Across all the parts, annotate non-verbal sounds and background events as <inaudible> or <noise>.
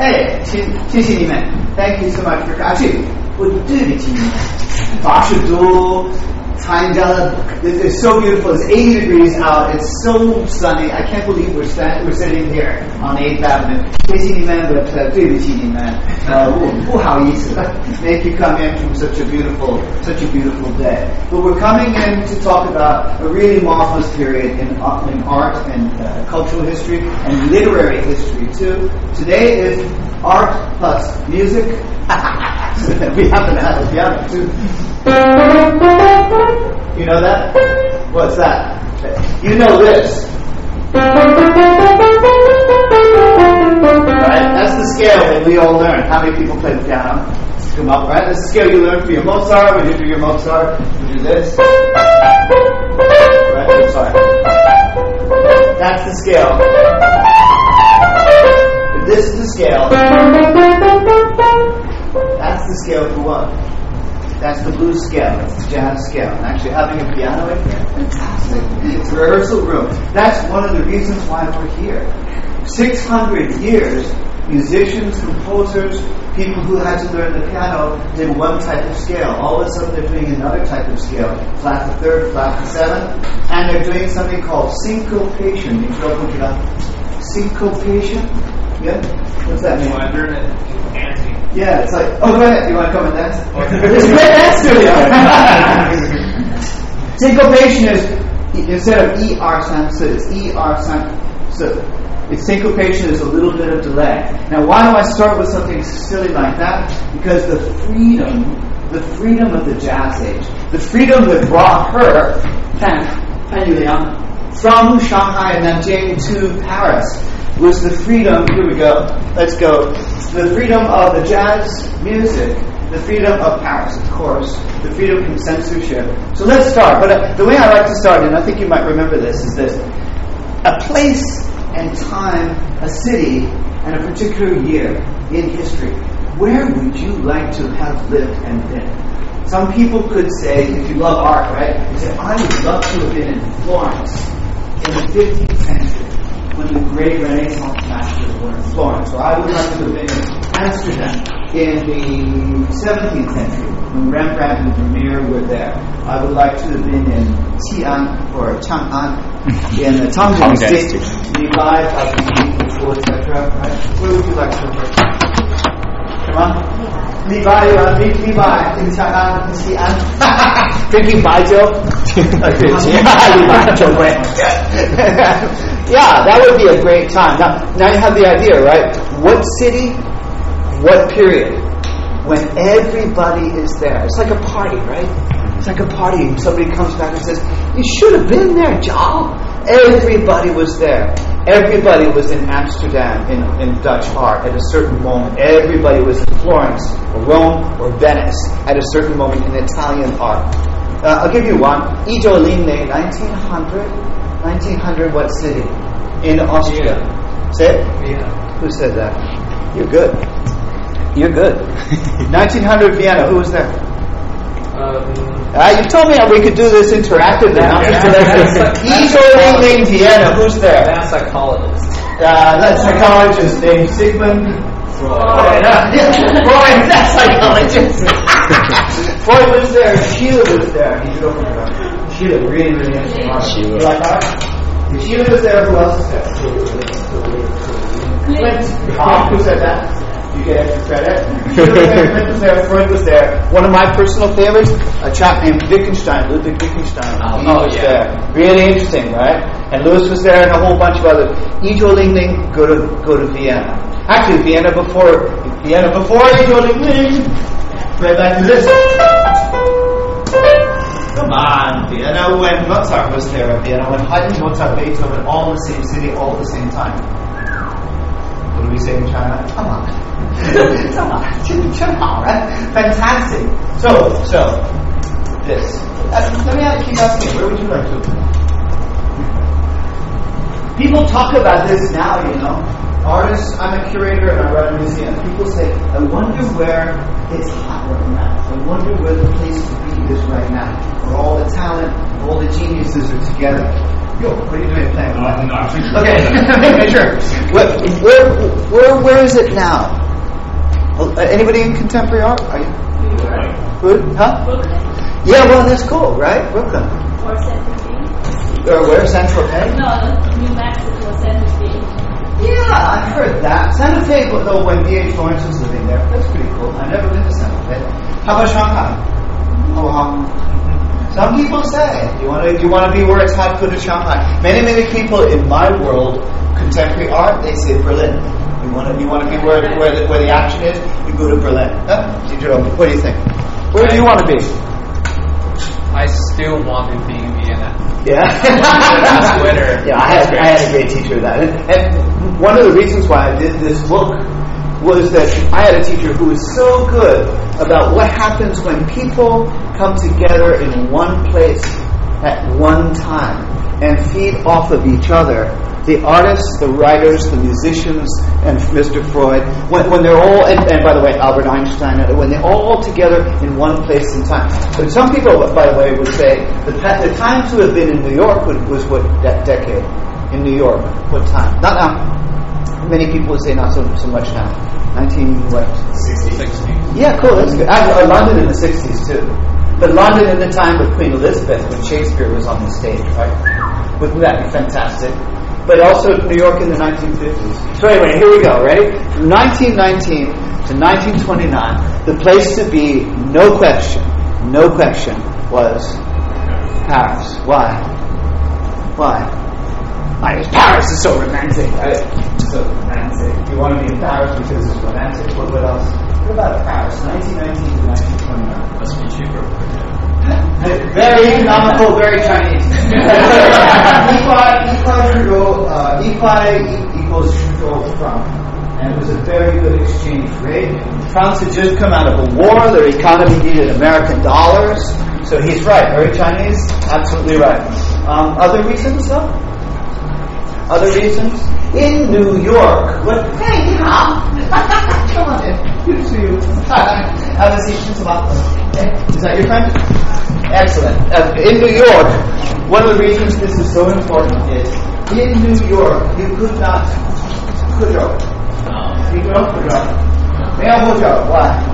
哎，谢谢谢你们，Thank you so much for actually，我对得起你们，八十多。参加了 it's so beautiful. It's 80 degrees out. It's so sunny. I can't believe we're, sta- we're sitting here on 8th Avenue. 谢谢你们，but uh, 对不起你们，呃，不不好意思，make you <laughs> come in from such a beautiful, such a beautiful day. But we're coming in to talk about a really marvelous period in, uh, in art and uh, cultural history and literary history too. Today is art plus music. <laughs> <laughs> we happen to have a piano too. You know that? What's that? You know this. Right? That's the scale that we all learn. How many people play the piano? Come up, right? That's the scale you learn for your Mozart. When you do your Mozart, you do this. Right? Sorry. That's the scale. This is the scale. That's the scale for what? That's the blues scale. That's the jazz scale. And actually having a piano in here, fantastic. <laughs> It's a rehearsal room. That's one of the reasons why we're here. 600 years, musicians, composers, people who had to learn the piano did one type of scale. All of a sudden they're doing another type of scale. Flat to third, flat to seventh. And they're doing something called syncopation. Syncopation? Yeah? What's that mean? Yeah, it's like, oh, go ahead. You want to come and dance? <laughs> it's a great dance studio. <laughs> Syncopation is instead of er sound, so it's er sound. So it's syncopation is a little bit of delay. Now, why do I start with something silly like that? Because the freedom, the freedom of the jazz age, the freedom that brought her, Pan, Pan Yuliang, from Shanghai and Nanjing to Paris was the freedom, here we go, let's go, the freedom of the jazz music, the freedom of Paris, of course, the freedom from censorship. So let's start. But uh, the way I like to start, and I think you might remember this, is this a place and time, a city, and a particular year in history. Where would you like to have lived and been? Some people could say, if you love art, right? You say, I would love to have been in Florence in the 15th century when the great Renaissance masters were in Florence. Or I would like to have been in Amsterdam in the 17th century when Rembrandt and Vermeer were there. I would like to have been in Xi'an or Chang'an in the Tongjiang State, Li Bai, before, etc. Right? Where would you like to have been? On. Li Bai, you want Li Bai in Chang'an, in Xi'an? Drinking baijiu? yeah, that would be a great time. Now, now you have the idea, right? What city, what period? When everybody is there. It's like a party, right? It's like a party. Somebody comes back and says, You should have been there, Joe. Everybody was there. Everybody was in Amsterdam in, in Dutch art at a certain moment. Everybody was in Florence or Rome or Venice at a certain moment in Italian art. Uh, I'll give you one. Ijo Linne, 1900. 1900 what city? In Austria. Say it? Yeah. Who said that? You're good. You're good. <laughs> 1900 Vienna. Who was there? Um, Uh, you told me we could do this interactively. not just Yeah. Ijo Linne, <laughs> Vienna. Who's there? advanced psychologist. Uh, that psychologist named Sigmund Freud. <laughs> Freud, that psychologist. <laughs> Freud was there. Schiele was there. You should open it up. Schiele, really, really interesting. art. Schiele. You like art? If Schiele was there. Who else is there? Klimt. Ah, who said that? You get extra credit. Schiele was there. Klimt was there. Freud was there. One of my personal favorites, a chap named Wittgenstein, Ludwig Wittgenstein. Oh, He oh, was yeah. there. Really interesting, right? And Lewis was there and a whole bunch of others. Ijo Ling Ling, go to go to Vienna. Actually, Vienna before Vienna before Ijo Ling Ling. Right back to this. Come on, Vienna. When Mozart was there Vienna, when Haydn, Mozart, Beethoven, all in the same city, all at the same time. Come on. <laughs> Come on. <laughs> 真好, right? Fantastic. So, so, this. Uh, let me ask, keep asking, where would you like to? People talk about this now, you know. artists, I'm a curator and I run a museum. People say, I wonder where it's hot right now. I wonder where the place to be is right now. Where all the talent, all the geniuses are together. Yo, what are you doing playing? Uh, no, I think Okay, <laughs> <laughs> sure. Where, where, where, where is it now? Uh, Anybody in contemporary art? Are you? Good? Huh? Brooklyn Yeah, well, that's cool, right? Brooklyn. or Santa Fe? Or where? San Tropez? No, New Mexico, Santa Fe. Yeah, I've heard that. Santa Fe, but though when D.H. Lawrence was living there, that's pretty cool. I've never been to Santa Fe. How about Shanghai? Oh, how? Some people say you want to you want to be where it's hot. Go to Shanghai. Many many people in my world, contemporary art, they say Berlin. You want to you want to be where where the, where the action is. You go to Berlin. Huh? What do you think? Where do you want to be? I still want to be in Vienna. Yeah. <laughs> Twitter. Yeah, I had, I had a great teacher of that. And, and one of the reasons why I did this book was that I had a teacher who was so good about what happens when people come together in one place at one time and feed off of each other. The artists, the writers, the musicians, and Mr. Freud, when, when they're all, and, and by the way, Albert Einstein, when they're all together in one place and time. But some people, by the way, would say the, the time to have been in New York was, was what de- decade? In New York, what time? Not now. Many people would say not so, so much now. 19 what? 60. Yeah, cool. That's good. Uh, London in the '60s too, but London in the time of Queen Elizabeth when Shakespeare was on the stage, right? Wouldn't that be fantastic? But also New York in the 1950s. So anyway, here we go. Ready? From 1919 to 1929, the place to be, no question, no question, was Paris. Why? Why? Why? Paris is so romantic, right? So romantic. You want to be in Paris because it's romantic. What, what else? What about Paris? 1919 to 1929. Must be cheaper. Very economical, very Chinese. Equai, equai Trudeau, e- equals Trudeau franc. And it was a very good exchange rate. France had just come out of a war, their economy needed American dollars. So he's right, very Chinese, absolutely right. Um, other reasons though? Other reasons? in New York with, hey, yeah, come on in. Good to see you. I was eating tomatoes. Is that your friend? Excellent. Uh, in New York, one of the reasons this is so important is in New York, you could not kujo. You could No kujo. Why?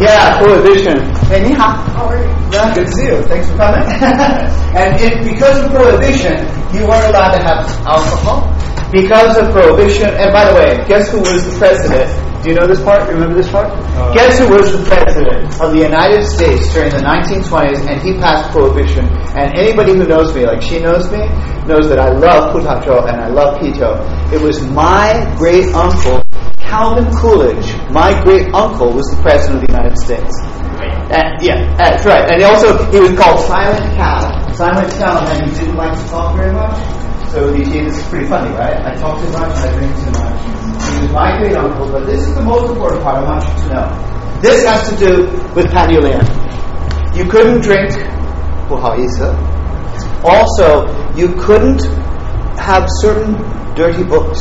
Yeah, prohibition. Hey, ni hao. How are you? Yeah, good to see you. Thanks for coming. <laughs> and because of prohibition, you weren't allowed to have alcohol. Because of prohibition, and by the way, guess who was the president? Do you know this part? Remember this part? Uh, guess who was the president of the United States during the 1920s, and he passed prohibition. And anybody who knows me, like she knows me, knows that I love putacho and I love pito. It was my great uncle, Calvin Coolidge. My great uncle was the president of the United States. And, yeah, that's right. And he also, he was called Silent Cal. Silent Cal, and he didn't like to talk very much. So you see, this is pretty funny, right? I talk too much, I drink too much. He was my great uncle, but this is the most important part I want you to know. This has to do with Pan Yuliang. You couldn't drink, also, you couldn't have certain dirty books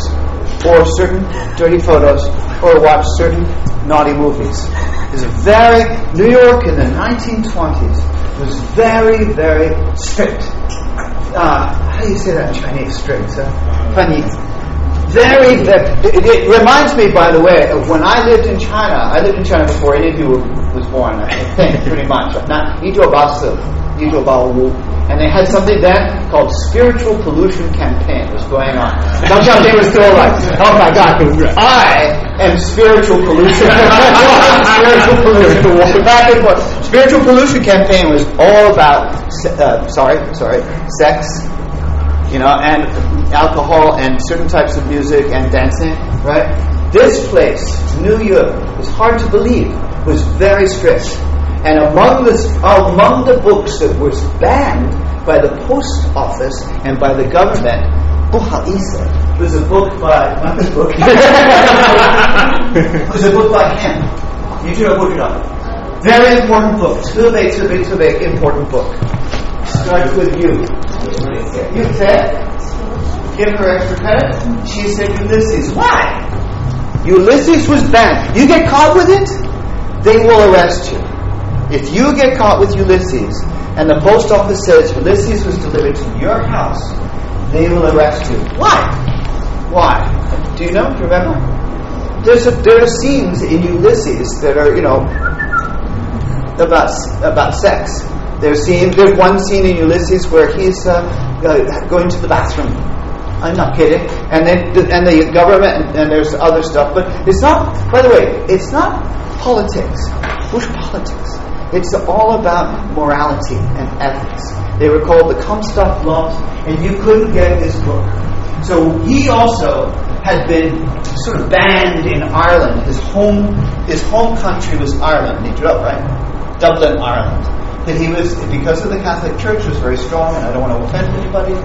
or certain dirty photos or watch certain naughty movies. It very, New York in the 1920s was very, very strict uh, how do you say that in Chinese? Strict. Uh, funny. Very, very it, it reminds me, by the way, of when I lived in China. I lived in China before any of you were, was born. I think pretty much. Not 1984, 1985. And they had something then called spiritual pollution campaign was going on. Deng Xiaoping was still like, oh my God, I am spiritual pollution. <laughs> spiritual pollution. Back and forth. Spiritual pollution campaign was all about, uh, sorry, sorry, sex, you know, and alcohol and certain types of music and dancing, right? This place, New York, was hard to believe, was very strict. And among, the among the books that was banned by the post office and by the government, oh, Buhaisa, there's a book by, not this book, <laughs> there's a book by him. You should have looked it up. Very important book. Tube, tube, tube, important book. Starts with you. You said, give her extra credit. She said Ulysses. Why? Ulysses was banned. You get caught with it, they will arrest you. If you get caught with Ulysses and the post office says Ulysses was delivered to your house, they will arrest you. Why? Why? Do you know? Do you remember? There's a, there are scenes in Ulysses that are, you know, about about sex. There's scene. There's one scene in Ulysses where he's uh, uh, going to the bathroom. I'm not kidding. And then the, and the government and, and there's other stuff, but it's not. By the way, it's not politics. Which politics? It's all about morality and ethics. They were called the Comstock laws, and you couldn't get this book. So he also had been sort of banned in Ireland. His home, his home country was Ireland. He grew up right, Dublin, Ireland. That he was because of the Catholic Church was very strong, and I don't want to offend anybody.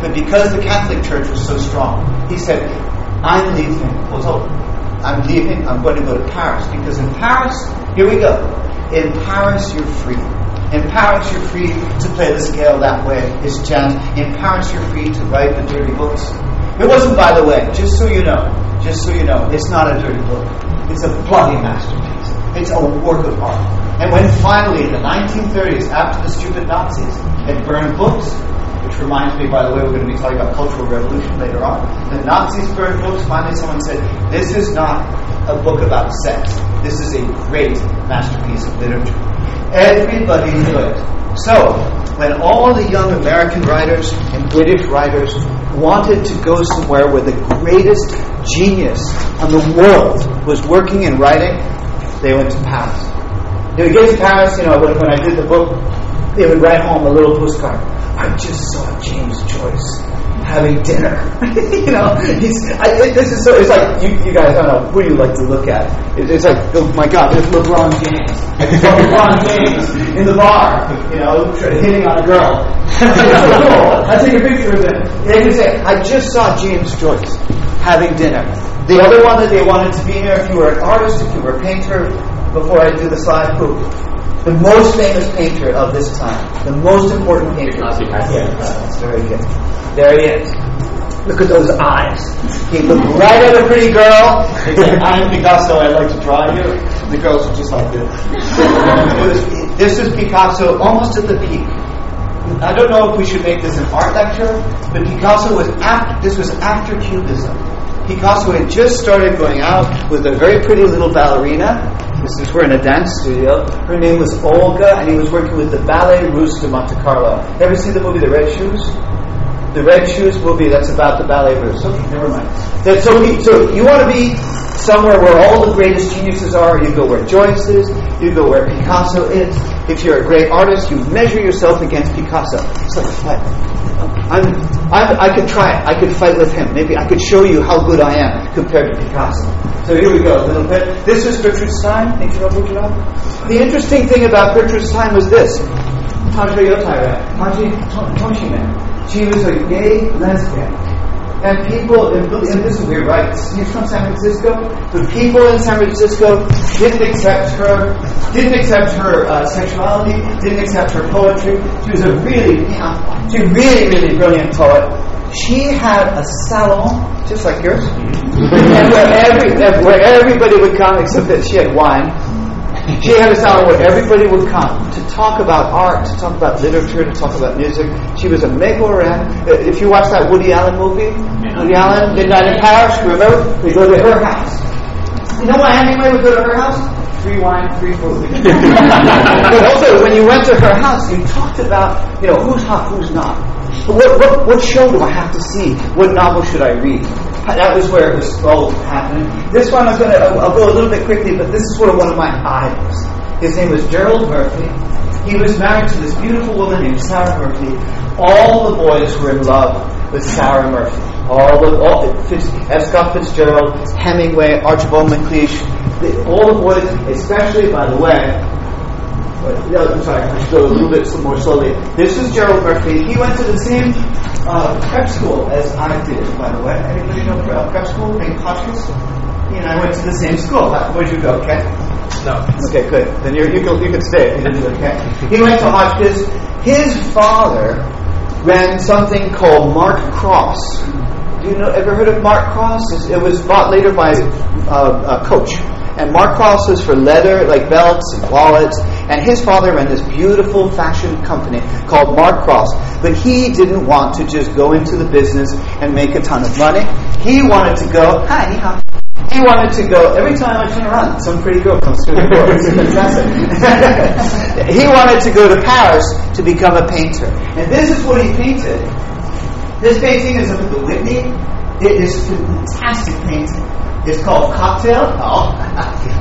But because the Catholic Church was so strong, he said, "I'm leaving." I'm leaving, I'm going to go to Paris because in Paris, here we go. In Paris, you're free. In Paris, you're free to play the scale that way. It's jazz. In Paris, you're free to write the dirty books. It wasn't, by the way, just so you know, just so you know, it's not a dirty book. It's a bloody masterpiece. It's a work of art. And when finally, in the 1930s, after the stupid Nazis had burned books, which reminds me, by the way, we're going to be talking about Cultural Revolution later on. The Nazis burned books. Finally, someone said, This is not a book about sex. This is a great masterpiece of literature. Everybody knew it. So, when all the young American writers and British writers wanted to go somewhere where the greatest genius in the world was working and writing, they went to Paris. They would get to Paris, you know, when, when I did the book, they would write home a little postcard. I just saw James Joyce having dinner. <laughs> you know, he's, I, it, this is so. It's like you, you guys. I don't know who you like to look at. It, it's like, oh my God, there's LeBron James. <laughs> I LeBron James in the bar. You know, hitting on a girl. <laughs> it's so cool. I take a picture of it. They can say, I just saw James Joyce having dinner. The other one that they wanted to be here, if you were an artist, if you were a painter, before I do the slide, who? The most famous painter of this time. The most important painter. That's very good. There he is. Look at those eyes. He looked right at a pretty girl. He said, I'm Picasso, I'd like to draw you. The girls are just like this. <laughs> This is Picasso almost at the peak. I don't know if we should make this an art lecture, but Picasso was after, this was after Cubism. Picasso had just started going out with a very pretty little ballerina. This is we're in a dance studio. Her name was Olga, and he was working with the Ballet Russe de Monte Carlo. Ever see the movie The Red Shoes? The Red Shoes movie that's about the Ballet Russe. Okay, never mind. That, so, he, so you want to be somewhere where all the greatest geniuses are. You go where Joyce is. You go where Picasso is. If you're a great artist, you measure yourself against Picasso. It's like a fight. I'm, I'm, i could try it. I could fight with him. Maybe I could show you how good I am compared to Picasso. So here we go, a little bit. This is Gertrude Stein. Think you The interesting thing about Gertrude Stein was this. Tantra Yotaira, Tanji Toshime. She was a gay lesbian. And people, and this is weird, right? She's from San Francisco. The people in San Francisco didn't accept her, didn't accept her uh, sexuality, didn't accept her poetry. She was a really, you know, she's really, really brilliant poet. She had a salon, just like yours, and where, every, where everybody would come, except that she had wine. She had a salon where everybody would come to talk about art, to talk about literature, to talk about music. She was a megorette. Uh, if you watch that Woody Allen movie, Woody Allen, Midnight in Paris, remember? We go to her house. You know why Hemingway would go to her house? Free wine, free food. <laughs> but also, when you went to her house, you talked about, you know, who's hot, who's not. What, what, what show do I have to see? What novel should I read? That was where it was all happening. This one, I'm gonna, I'll go a little bit quickly, but this is where one of my idols. His name was Gerald Murphy. He was married to this beautiful woman named Sarah Murphy. All the boys were in love with Sarah Murphy. All the, all, F. Scott Fitzgerald, Hemingway, Archibald MacLeish, all the boys, especially, by the way, no, I'm sorry, I should go a little bit more slowly. This is Gerald Murphy. He went to the same uh, prep school as I did, by the way. Anybody know prep school in Hotchkiss? He and I went to the same school. Where'd you go, Ken? No. Okay, good. Then you you can, you can stay. You didn't okay. He went to Hotchkiss. His father ran something called Mark Cross. Do you know? Ever heard of Mark Cross? It was bought later by uh, Coach. And Mark Cross was for leather, like belts and wallets. And his father ran this beautiful fashion company called Mark Cross. But he didn't want to just go into the business and make a ton of money. He wanted to go, hi, ni. He wanted to go, every time I turn around, some pretty girl comes through the door. It's fantastic. <laughs> he wanted to go to Paris to become a painter. And this is what he painted. This painting is of the Whitney. It is a fantastic painting. It's called Cocktail. Oh,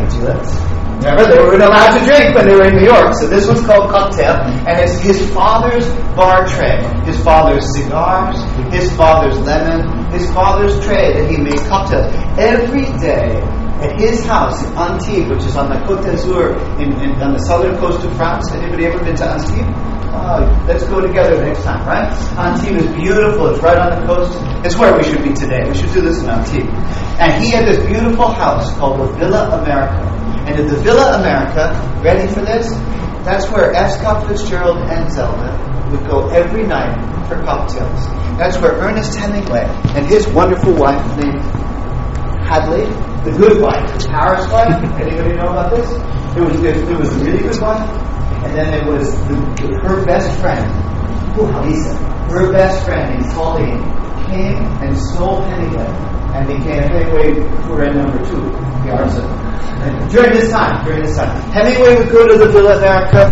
do it. Remember, they weren't allowed to drink when they were in New York, so this one's called Cocktail. And it's his father's bar tray, his father's cigars, his father's lemon, his father's tray that he made cocktails. Every day at his house in Antibes, which is on the Côte d'Azur, in, in, on the southern coast of France. Anybody ever been to Antibes? Oh, let's go together next time, right? Antibes is beautiful. It's right on the coast. It's where we should be today. We should do this in Antibes. And he had this beautiful house called the Villa America. And at the Villa America, ready for this? That's where F. Scott Fitzgerald and Zelda would go every night for cocktails. That's where Ernest Hemingway and his wonderful wife named Hadley, the good wife, the Paris wife. Anybody know about this? It was it was the really good wife, and then it was the, her best friend, Lisa. Her best friend named Pauline came and stole Hemingway and became Hemingway Tourette number two, the. During this time, during this time, Hemingway would go to the Villa America.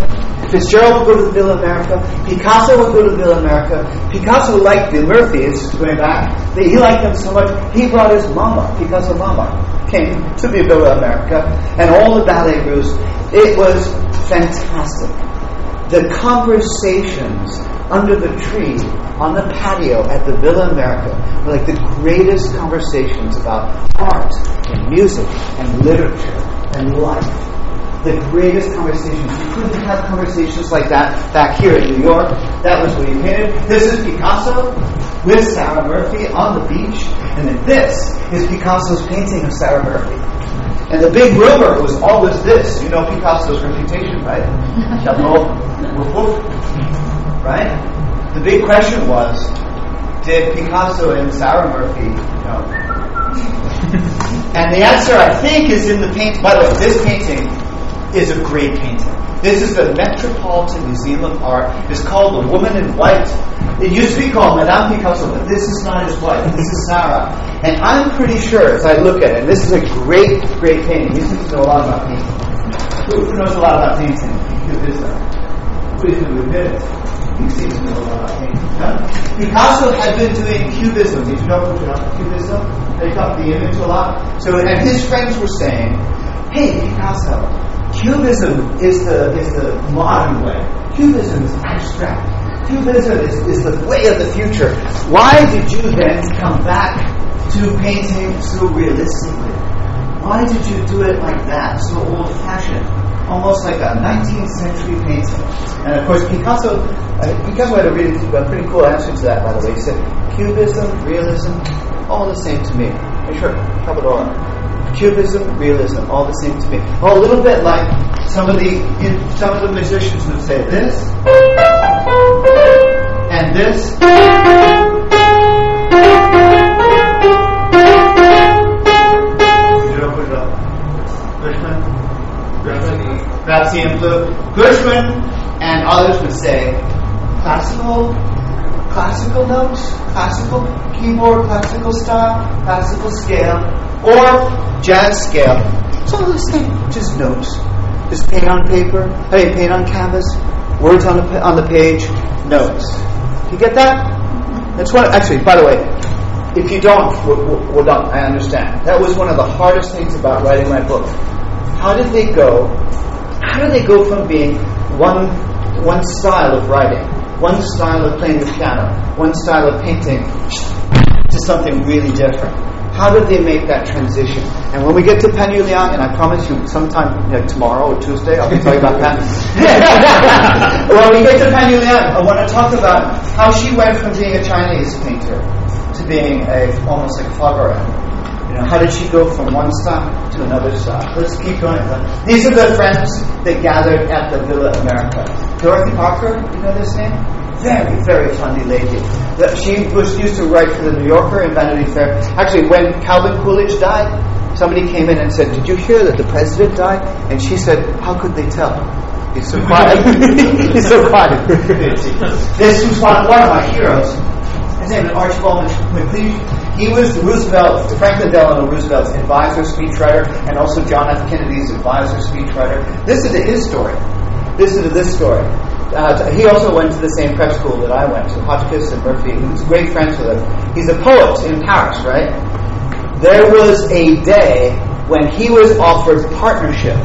Fitzgerald would go to the Villa America. Picasso would go to the Villa America. Picasso liked the Murphys, going back. He liked them so much, he brought his mama, Picasso mama, came to the Villa America, and all the ballet groups. It was fantastic. The conversations under the tree on the patio at the Villa America were like the greatest conversations about art and music and literature and life. The greatest conversations. You couldn't have conversations like that back here in New York. That was what he painted. This is Picasso with Sarah Murphy on the beach. And then this is Picasso's painting of Sarah Murphy. And the big rumor was always this. You know Picasso's reputation, right? <laughs> right? The big question was, did Picasso and Sarah Murphy know? <laughs> and the answer, I think, is in the paint. By the way, this painting is a great painting. This is the Metropolitan Museum of Art. It's called The Woman in White. It used to be called Madame Picasso, but this is not his wife. This is Sarah. And I'm pretty sure, as I look at it, this is a great, great painting. You seem to know a lot about painting. Who knows a lot about painting? Who's going to admit it? You seem to know a lot about painting. Picasso had been doing cubism. Did you know cubism? They got the image a lot. So, and his friends were saying, "Hey, Picasso, Cubism is the is the modern way. Cubism is abstract. Cubism is, is the way of the future. Why did you then come back to painting so realistically? Why did you do it like that, so old fashioned? Almost like a 19th century painting. And of course, Picasso, uh, Picasso had a really a pretty cool answer to that, by the way. He said, Cubism, realism, all the same to me. Make sure, have it all. Cubism, realism, all the same to me. Oh, a little bit like some of the some of the musicians would say this and this. Rhapsody in Blue. Gershwin and others would say classical classical notes, classical keyboard, classical style, classical scale, or jazz scale. All the same, just notes. Just paint on paper, I mean, paint on canvas, words on the, on the page, notes. You get that? That's what, actually, by the way, if you don't, well, well done, I understand. That was one of the hardest things about writing my book. How did they go, how did they go from being one, one style of writing, one style of playing the piano, one style of painting, to something really different? How did they make that transition? And when we get to Pan Yuliang, and I promise you sometime tomorrow or Tuesday, I'll be talking about that. <laughs> when we get to Pan Yuliang, I want to talk about how she went from being a Chinese painter to being a almost like Faber. You know, how did she go from one style to another style? Let's keep going. These are the friends that gathered at the Villa America. Dorothy Parker, you know this name? Very, very funny lady. That She was used to write for the New Yorker and Vanity Fair. Actually, when Calvin Coolidge died, somebody came in and said, Did you hear that the president died? And she said, How could they tell? He's so quiet. He's <laughs> so quiet. this was one, one of my heroes. His name is Archibald MacLeish. He was Roosevelt, Franklin Delano Roosevelt's advisor, speechwriter, and also John F. Kennedy's advisor, speechwriter. Listen to his story. Listen to this story. Uh, he also went to the same prep school that I went to, Hotchkiss and Murphy. He was great friends with him. He's a poet in Paris, right? There was a day when he was offered partnership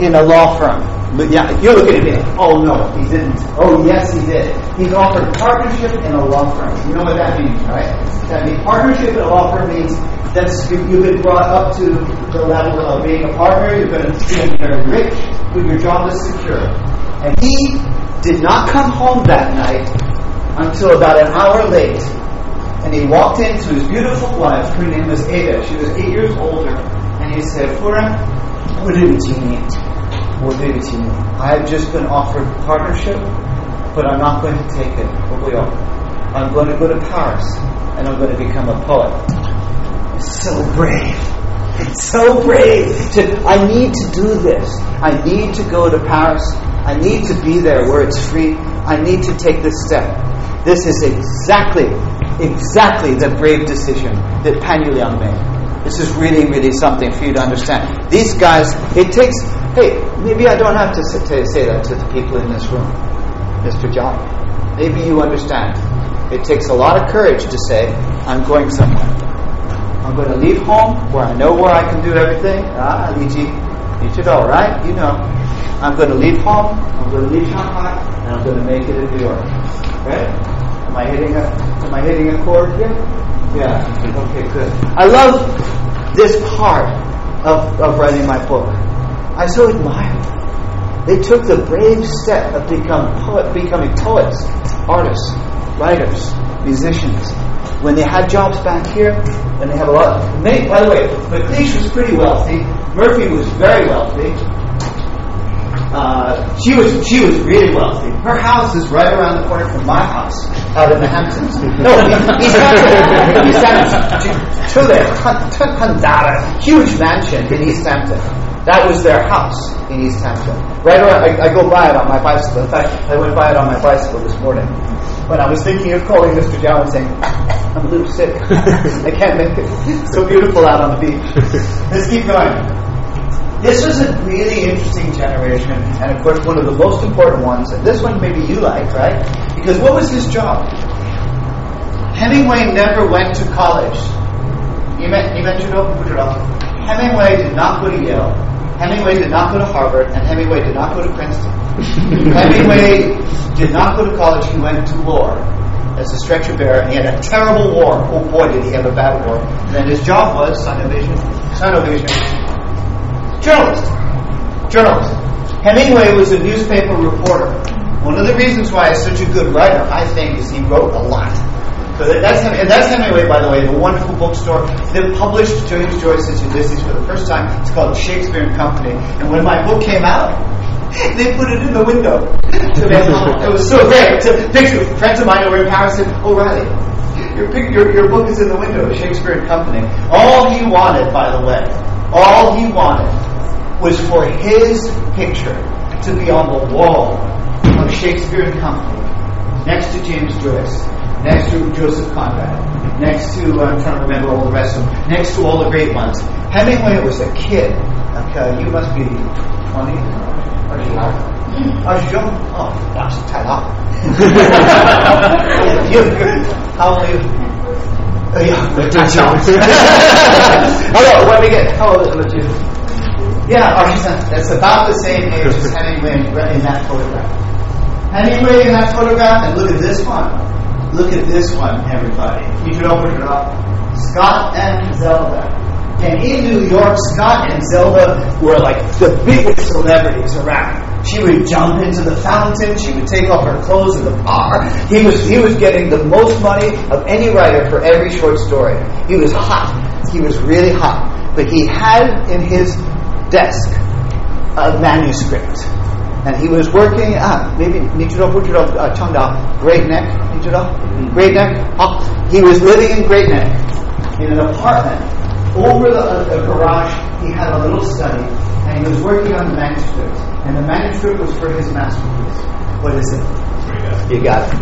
in a law firm. But yeah, you're looking at me. Oh no, he didn't. Oh yes, he did. He's offered partnership in a law firm. You know what that means, right? That means partnership in a law firm means that you've been brought up to the level of being a partner. You've been very rich, but your job is secure. And he did not come home that night until about an hour late. And he walked into his beautiful wife. Her name was Ada. She was eight years older. And he said, Fura, what did you need? What did you need? I have just been offered partnership, but I'm not going to take it. I'm going to go to Paris and I'm going to become a poet. So brave. So brave. To, I need to do this. I need to go to Paris. I need to be there where it's free. I need to take this step. This is exactly, exactly the brave decision that Pan Yuliang made. This is really, really something for you to understand. These guys, it takes, hey, maybe I don't have to say, that to the people in this room, Mr. John. Maybe you understand. It takes a lot of courage to say, I'm going somewhere. I'm going to leave home where I know where I can do everything. Ah, Lichi, Lichido, right? You know. I'm going to leave home, I'm going to leave Shanghai, and I'm going to make it in New York. Right? Am I hitting a am I hitting a chord here? Yeah. Okay, good. I love this part of, of writing my book. I so admire. They took the brave step of become poet, becoming poets, artists, writers, musicians. When they had jobs back here, when they have a lot. They, by the way, MacLeish was pretty wealthy. Murphy was very wealthy. Uh, she was she was really wealthy. Her house is right around the corner from my house out in the Hamptons. No. <laughs> East Hampton. To there, huge mansion in East Hampton. That was their house in East Hampton. Right around, I, I go by it on my bicycle. In fact, I went by it on my bicycle this morning when I was thinking of calling Mr. Zhao and saying, <laughs> I'm a little sick. <laughs> I can't make it. It's so beautiful out on the beach. Let's keep going. This was a really interesting generation, and of course, one of the most important ones. And this one, maybe you like, right? Because what was his job? Hemingway never went to college. You met, you mentioned Hemingway did not go to Yale. Hemingway did not go to Harvard, and Hemingway did not go to Princeton. <laughs> Hemingway did not go to college. He went to war as a stretcher bearer, and he had a terrible war. Oh boy, did he have a bad war! And then his job was Sinovision. Sinovision Journalist. Journalist. Hemingway was a newspaper reporter. One of the reasons why he's such a good writer, I think, is he wrote a lot. So that's, and that's Hemingway, by the way, the wonderful bookstore that published James Joyce's Ulysses for the first time. It's called Shakespeare and Company. And when my book came out, <laughs> they put it in the window. it was so great. To picture friends of mine over in Paris said, O'Reilly, your, your, your book is in the window, Shakespeare and Company. All he wanted, by the way, all he wanted was for his picture to be on the wall of Shakespeare and Company, next to James Joyce, next to Joseph Conrad, next to, uh, I'm trying to remember all the rest of them, next to all the great ones. Hemingway was a kid. Uh, you must be 20. Are you Are you young? Oh, that's <laughs> Tyler. How old are you? Uh, yeah, Hello, when we get, how old are you? Yeah, oh, Archison, that's about the same age as Hemingway in that photograph. Hemingway in that photograph, and look at this one. Look at this one, everybody. You should open it up. Scott and Zelda. And in New York, Scott and Zelda were like the biggest celebrities around. She would jump into the fountain. She would take off her clothes in the bar. He was he was getting the most money of any writer for every short story. He was hot. He was really hot. But he had in his desk a manuscript. And he was working, ah, maybe Nichiro Butiro uh, Chanda, Great Neck, Nichiro? Mm-hmm. Great Neck? Ah, he was living in Great Neck in an apartment. Over the, uh, the garage, he had a little study, and he was working on the manuscript. And the manuscript was for his masterpiece. What is it? You got it.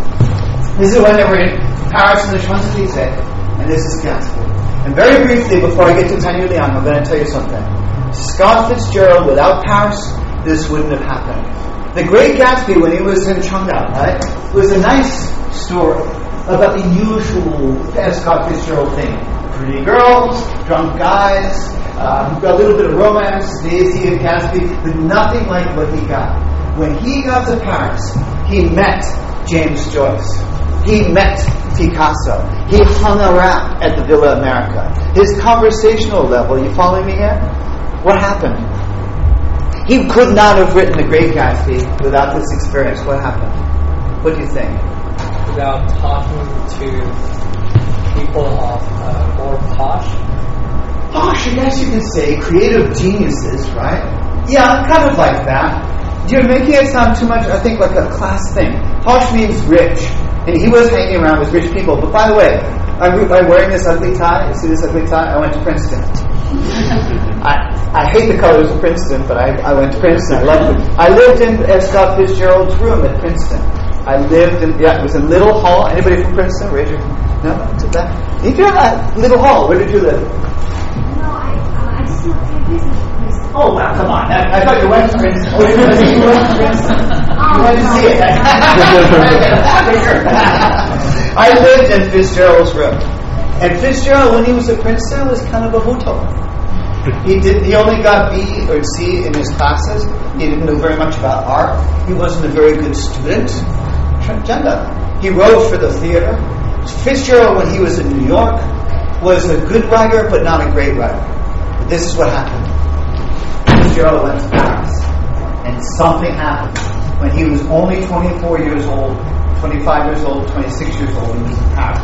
This is when they were in Paris in the Champs-Élysées, and this is Gatsby. And very briefly, before I get to Tanya Leon, I'm going to tell you something. Scott Fitzgerald without Paris this wouldn't have happened. The Great Gatsby, when he was in Chengda, right, was a nice story about the usual Scott Fitzgerald thing. Pretty girls, drunk guys, uh, a little bit of romance, Daisy and Gatsby, but nothing like what he got. When he got to Paris, he met James Joyce. He met Picasso. He hung around at the Villa America. His conversational level, you following me here? What happened? He could not have written The Great Gatsby without this experience. What happened? What do you think? Without talking to people of uh, more posh. Posh, I guess you could say creative geniuses, right? Yeah, kind of like that. You're making it sound too much, I think, like a class thing. Posh means rich. And he was hanging around with rich people. But by the way, I'm, I'm wearing this ugly tie. You see this ugly tie? I went to Princeton. I, I hate the colors of Princeton, but I, I went to Princeton. I loved it. I lived in uh, Scott Fitzgerald's room at Princeton. I lived in, yeah, it was in Little Hall. Anybody from Princeton? Raise your No? To that? You do that? Little Hall. Where did you live? No, I, uh, I just to visit this. Oh, well, come on. I, thought you went to Princeton. Oh, you went to, you went to. You went to see it. <laughs> I lived in Fitzgerald's room. And Fitzgerald, when he was at Princeton, was kind of a hotel. He did. He only got B or C in his classes. He didn't know very much about art. He wasn't a very good student. Transgender. He wrote for the theater. Fitzgerald, when he was in New York, was a good writer, but not a great writer. This is what happened. Fitzgerald went to Paris, and something happened. When he was only 24 years old, 25 years old, 26 years old, he was in Paris.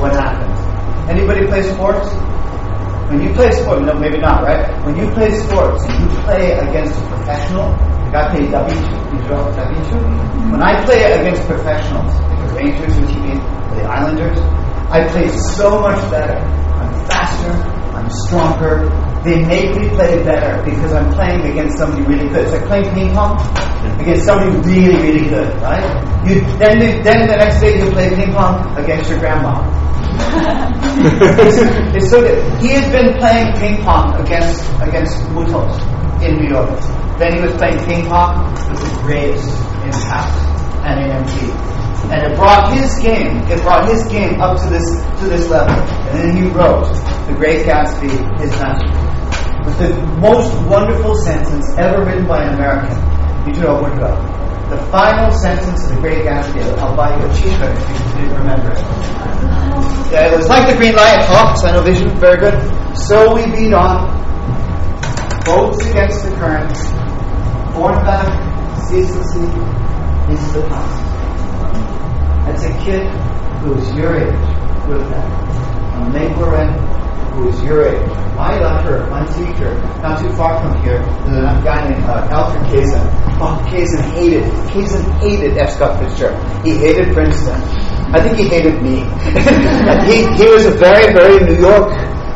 What happened? Anybody play sports? When you play sports, no, maybe not, right? When you play sports and you play against a professional, the guy played W2, you draw W2? When I play against professionals, the Rangers, you the Islanders, I play so much better. I'm faster, I'm stronger. They make me play better because I'm playing against somebody really good. It's like playing ping pong against somebody really, really good, right? You then, then the next day you play ping pong against your grandma it's, <laughs> it's so good. He had been playing ping pong against against Mutos in New York. Then he was playing ping pong with the greats in Paris and in MT. And it brought his game, it brought his game up to this to this level. And then he wrote The Great Gatsby, his masterpiece. With the most wonderful sentence ever written by an American. You should all look it. The final sentence of The Great Gatsby, I'll buy you a t-shirt if you didn't remember it. Yeah, it was like the green light. Oh, vision, very good. So we beat on, boats against the current, born back, ceaselessly, into the past. That's a kid who is your age with that. A Maiglorin who is your age. My lecturer, my teacher, not too far from here, there's a guy named uh, Alfred Kazin. Oh, Kazin hated, Kazin hated F. Scott Fitzgerald. He hated Princeton. I think he hated me. <laughs> he, he was a very, very New York,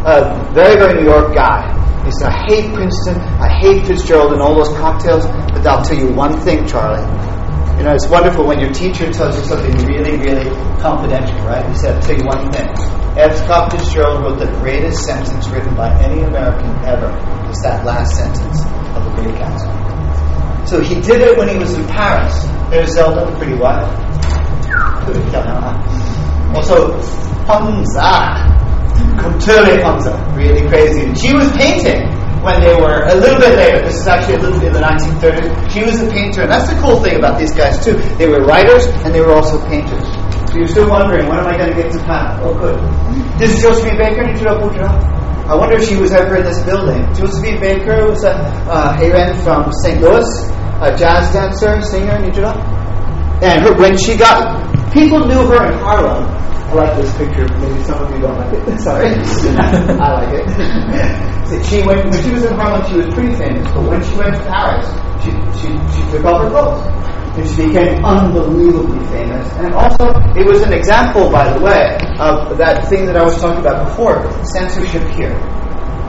uh, very, very New York guy. He said, I hate Princeton, I hate Fitzgerald and all those cocktails, but I'll tell you one thing, Charlie. You know, it's wonderful when your teacher tells you something really, really confidential, right? He said, I'll tell you one thing. F. Scott Fitzgerald wrote the greatest sentence written by any American ever. It's that last sentence of the Great Gatsby. So he did it when he was in Paris. There's Zelda, pretty wild. Also, Hamza, Couture Hamza, really crazy. She was painting when they were a little bit later. This is actually a little bit in the 1930s. She was a painter, and that's the cool thing about these guys too. They were writers and they were also painters. So you're still wondering, when am I going to get to Pat? Oh, good. This is Josephine Baker, I wonder if she was ever in this building. Josephine Baker was a uh, from St. Louis, a jazz dancer, singer, and her, when she got People knew her in Harlem. I like this picture. Maybe some of you don't like it. <laughs> Sorry. I like it. <laughs> she went, when she was in Harlem, she was pretty famous. But when she went to Paris, she, she, she took off her clothes. And she became unbelievably famous. And also, it was an example, by the way, of that thing that I was talking about before censorship here.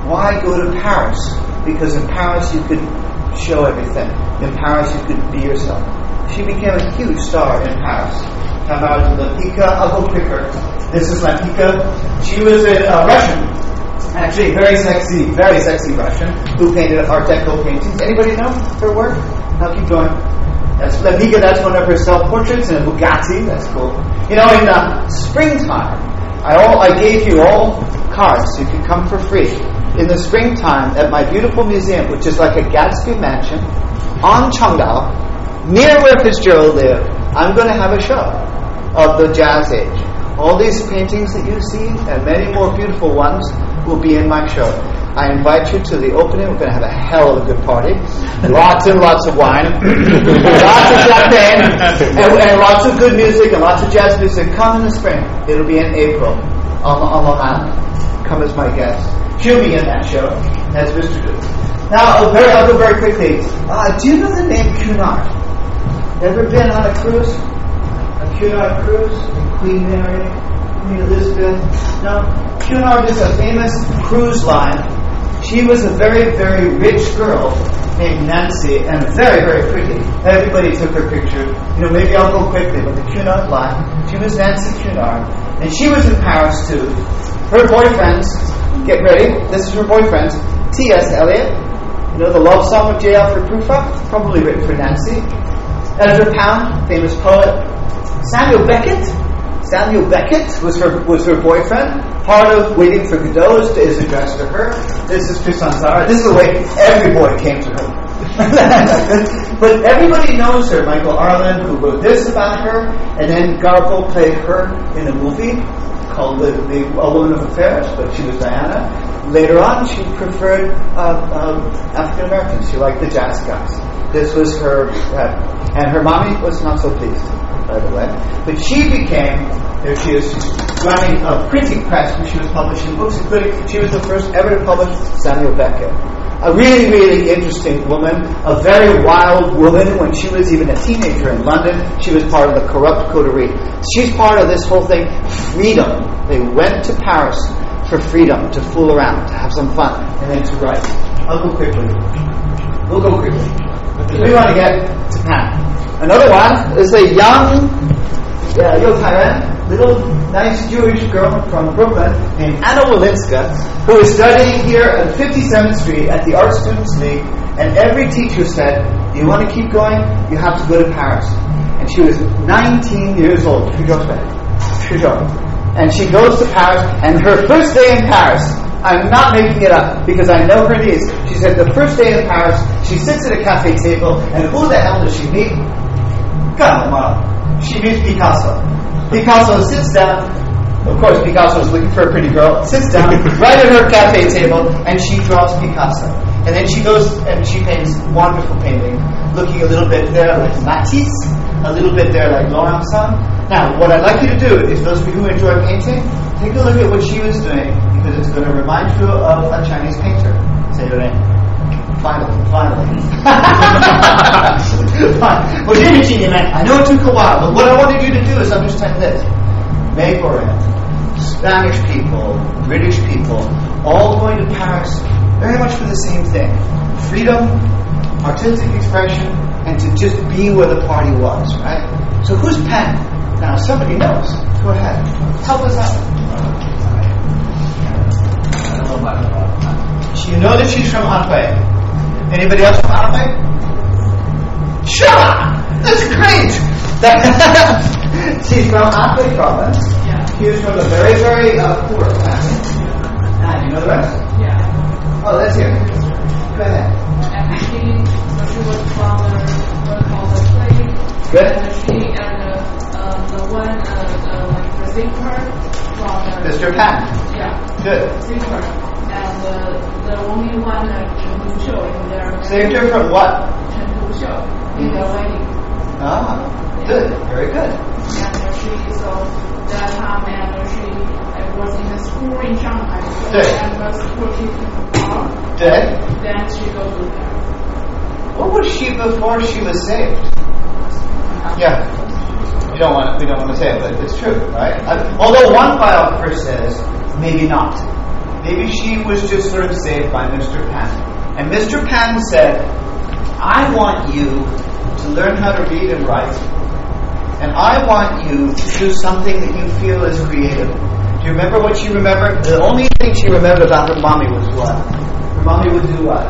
Why go to Paris? Because in Paris you could show everything. In Paris you could be yourself. She became a huge star in Paris. Come out to Pika. I'll. This is Pika. She was a Russian actually very sexy, very sexy Russian who painted Art Deco paintings. Anybody know her work? I'll keep going. That's Lempicka, that's one of her self-portraits, and a Bugatti, that's cool. You know, in uh, springtime, I, all, I gave you all cards you could come for free. In the springtime, at my beautiful museum, which is like a Gatsby mansion, on Cheongdao, near where Fitzgerald lived, I'm going to have a show of the Jazz Age. All these paintings that you see, and many more beautiful ones, will be in my show. I invite you to the opening. We're going to have a hell of a good party. Lots and lots of wine, <coughs> lots of champagne, and, and, lots of good music and lots of jazz music. Come in the spring. It'll be in April on, on Long. Come as my guest. She'll be in that show as Mr. Duke. Now, very, I'll go very quickly. Uh, do you know the name Cunard? Ever been on a cruise? A Cunard cruise? Queen Mary? Queen Elizabeth? No? Cunard is a famous cruise line she was a very, very rich girl named Nancy and very, very pretty. Everybody took her picture. You know, maybe I'll go quickly, but the Cunard line. She was Nancy Cunard. And she was in Paris too. Her boyfriends, get ready, this is her boyfriend, T.S. Eliot. You know the love song of J. Alfred Prufrock? Probably written for Nancy. Ezra Pound, famous poet. Samuel Beckett, Samuel Beckett was her was her boyfriend. Part of Waiting for Godot is addressed to her. This is Tristan Tzara. This is the way every boy came to her. <laughs> but everybody knows her. Michael Arlen, who wrote this about her, and then Garbo played her in a movie called The, the A Woman of Affairs, but she was Diana. Later on, she preferred uh, um, African Americans. She liked the jazz guys. This was her, uh, and her mommy was not so pleased by the way. But she became, there she is, running a printing press where she was publishing books, including, she was the first ever to publish Samuel Beckett. A really, really interesting woman, a very wild woman. When she was even a teenager in London, she was part of the corrupt coterie. She's part of this whole thing, freedom. They went to Paris for freedom, to fool around, to have some fun, and then to write. I'll go quickly. We'll go quickly. We want to get to Pan. Another one is a young uh, Yotaran, little nice Jewish girl from Brooklyn named Anna Walinska, who is studying here at 57th Street at the Art Students League. And every teacher said, you want to keep going? You have to go to Paris. And she was 19 years old. She goes back. She goes. And she goes to Paris, and her first day in Paris, I'm not making it up because I know her needs. She said the first day in Paris, she sits at a cafe table, and who the hell does she meet? God, she meets Picasso. Picasso sits down. Of course, Picasso is looking for a pretty girl. Sits down <laughs> right at her cafe table, and she draws Picasso. And then she goes and she paints wonderful painting, looking a little bit there like Matisse, a little bit there like Laurencin. Now, what I'd like you to do is, those of you who enjoy painting, take a look at what she was doing because it's going to remind you of a Chinese painter. Say your name. Finally, finally. <laughs> Well, I know it took a while, but what I wanted you to do is understand this. May Gorin, Spanish people, British people, all going to Paris very much for the same thing. Freedom, artistic expression, and to just be where the party was, right? So who's Pen? Now, somebody knows. Go ahead. Help us out. I don't know about You know that she's from Anhui. Anybody else from Anhui? Sure! That's great! <laughs> She's from Anhui province. Yeah. She was from a very, very uh, poor family. Ah, you know the rest? Yeah. Oh, hear it. Go ahead. And she was from Good. And she and uh, uh, the one, uh, uh, like the singer from Mr. Pan. yeah, Good. singer. And uh, the only one, uh, Chen in their Saved her from what? Chen Duxiu in their wedding. Ah, good. Very good. And she, so that time, and she uh, was in the school in Shanghai. So Good. and was from far. Good. Then she go to there. What was she before she was saved? Yeah. You don't want we don't want to say it, but it's true, right? Uh, although one biographer says maybe not. Maybe she was just sort of saved by Mr. Pan. And Mr. Pan said, I want you to learn how to read and write. And I want you to do something that you feel is creative. Do you remember what she remembered? The only thing she remembered about her mommy was what? Her mommy would do what?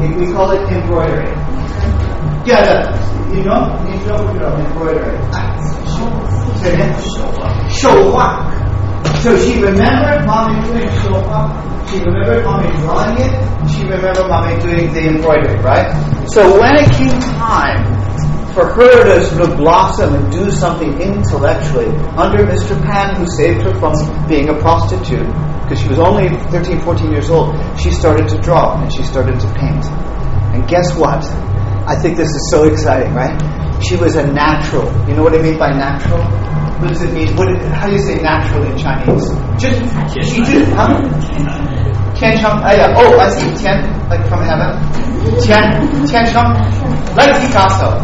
We call it embroidery. Yeah, yeah. So she remembered mommy doing shouhua. She remembered mommy drawing it. She remembered mommy doing the embroidery, right? So when it came time for her to sort of blossom and do something intellectually under Mr. Pan, who saved her from being a prostitute, because she was only 13, 14 years old, she started to draw and she started to paint. And guess what? I think this is so exciting, right? She was a natural. You know what I mean by natural? What does it mean? What, how do you say natural in Chinese? Just, she just, huh? Tian Cheng, uh, yeah. oh, I see, Tian, like from heaven. Tian, Tian Cheng, like Picasso.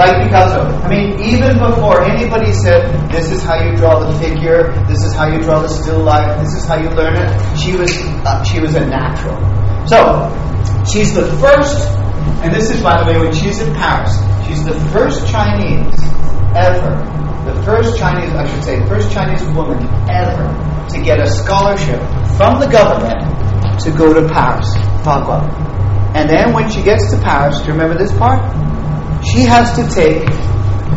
Like Picasso. I mean, even before anybody said, this is how you draw the figure, this is how you draw the still life, this is how you learn it, she was, uh, she was a natural. So, she's the first, and this is, by the way, when she's in Paris, she's the first Chinese ever, the first Chinese, I should say, first Chinese woman ever to get a scholarship from the government to go to Paris, Bagua. And then when she gets to Paris, do you remember this part? She has to take,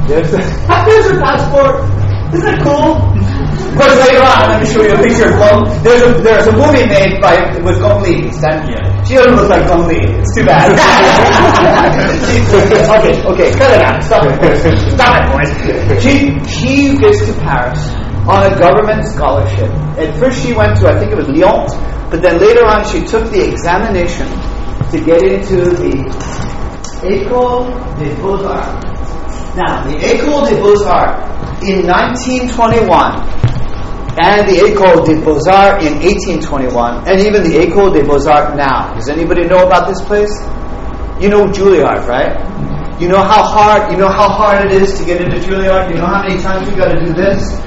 there's, the, <laughs> there's her passport. Isn't that cool? Course, later on, let me show you a picture of Gong. There's a, there's a movie made by with Gong Li. Yeah. She doesn't look like Gong Li. It's too bad. <laughs> She- okay, okay, cut it out. Stop it, boys. Stop it, boys. She, she gets to Paris on a government scholarship. At first, she went to, I think it was Lyon, but then later on, she took the examination to get into the École des Beaux-Arts. Now, the École des Beaux-Arts in 1921 and the École des Beaux-Arts in 1821 and even the École des Beaux-Arts now. Does anybody know about this place? You know Juilliard, right? You know how hard you know how hard it is to get into Juilliard? You know how many times you gotta do this? <laughs>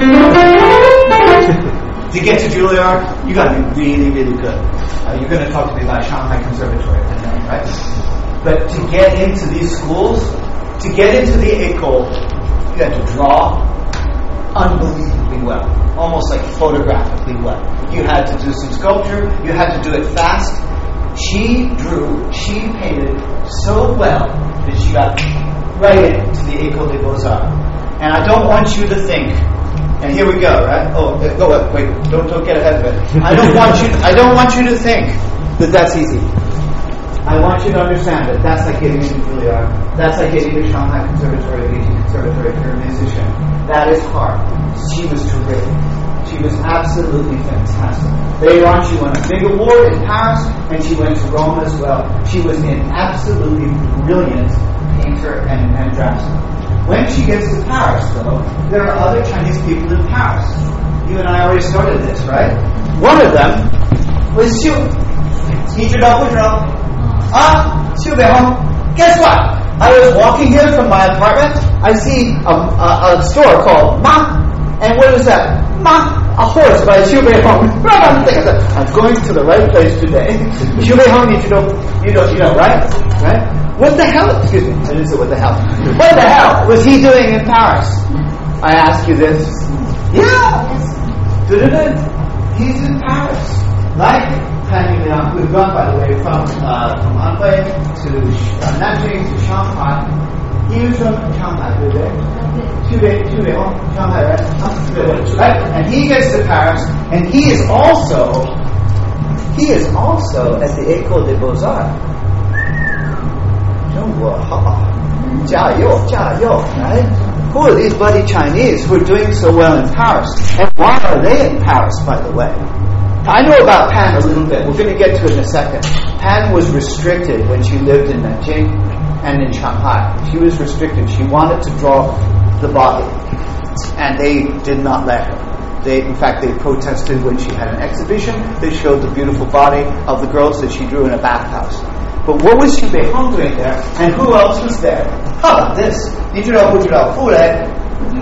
to get to Juilliard, you gotta be really, really good. Uh, you're gonna talk to me about Shanghai Conservatory, right? But to get into these schools, to get into the École, you had to draw well, almost like photographically well. You had to do some sculpture, you had to do it fast. She drew, she painted so well that she got right into the École des Beaux-Arts. And I don't want you to think, and here we go, right? Oh, uh, go up, wait, don't, don't get ahead of it. I don't want you, I don't want you to think that that's easy. I want you to understand that that's like getting into Juilliard. That's like getting to Shanghai Conservatory, Beijing Conservatory if you're a musician. That is hard. She was terrific. She was absolutely fantastic. Later on, she won a big award in Paris, and she went to Rome as well. She was an absolutely brilliant painter and, and draftsman. When she gets to Paris, though, there are other Chinese people in Paris. You and I already started this, right? One of them was Xu. 你知道不知道 ？Ah, Xu Beihong. Guess what? I was walking here from my apartment. I see a, a, a store called Ma. And what is that? Ma, a horse by Xu Beihong. <laughs> I'm going to the right place today. <laughs> Xu Beihong, you know, you know, you know, right? Right? What the hell? Excuse me, I didn't say what the hell. <laughs> What the hell was he doing in Paris? I ask you this. Yeah. He's in Paris. Like Pan Yuliang, we've gone, by the way, from uh, from Anhui to uh, Nanjing to Shanghai. He was from Shanghai, did they? Tubei, Tubei, oh, Shanghai, right? Huh? Tubei, Right? And he gets to Paris, and he is also, he is also at the École des Beaux-Arts. <laughs> 中国好，加油加油，right? Who are these bloody Chinese who are doing so well in Paris? And why are they in Paris, by the way? I know about Pan a little bit. We're going to get to it in a second. Pan was restricted when she lived in Nanjing and in Shanghai. She was restricted. She wanted to draw the body, and they did not let her. They, in fact, they protested when she had an exhibition. They showed the beautiful body of the girls that she drew in a bathhouse. But what was Xu Beihong doing there? And who else was there? How about this? 你知道不知道？傅雷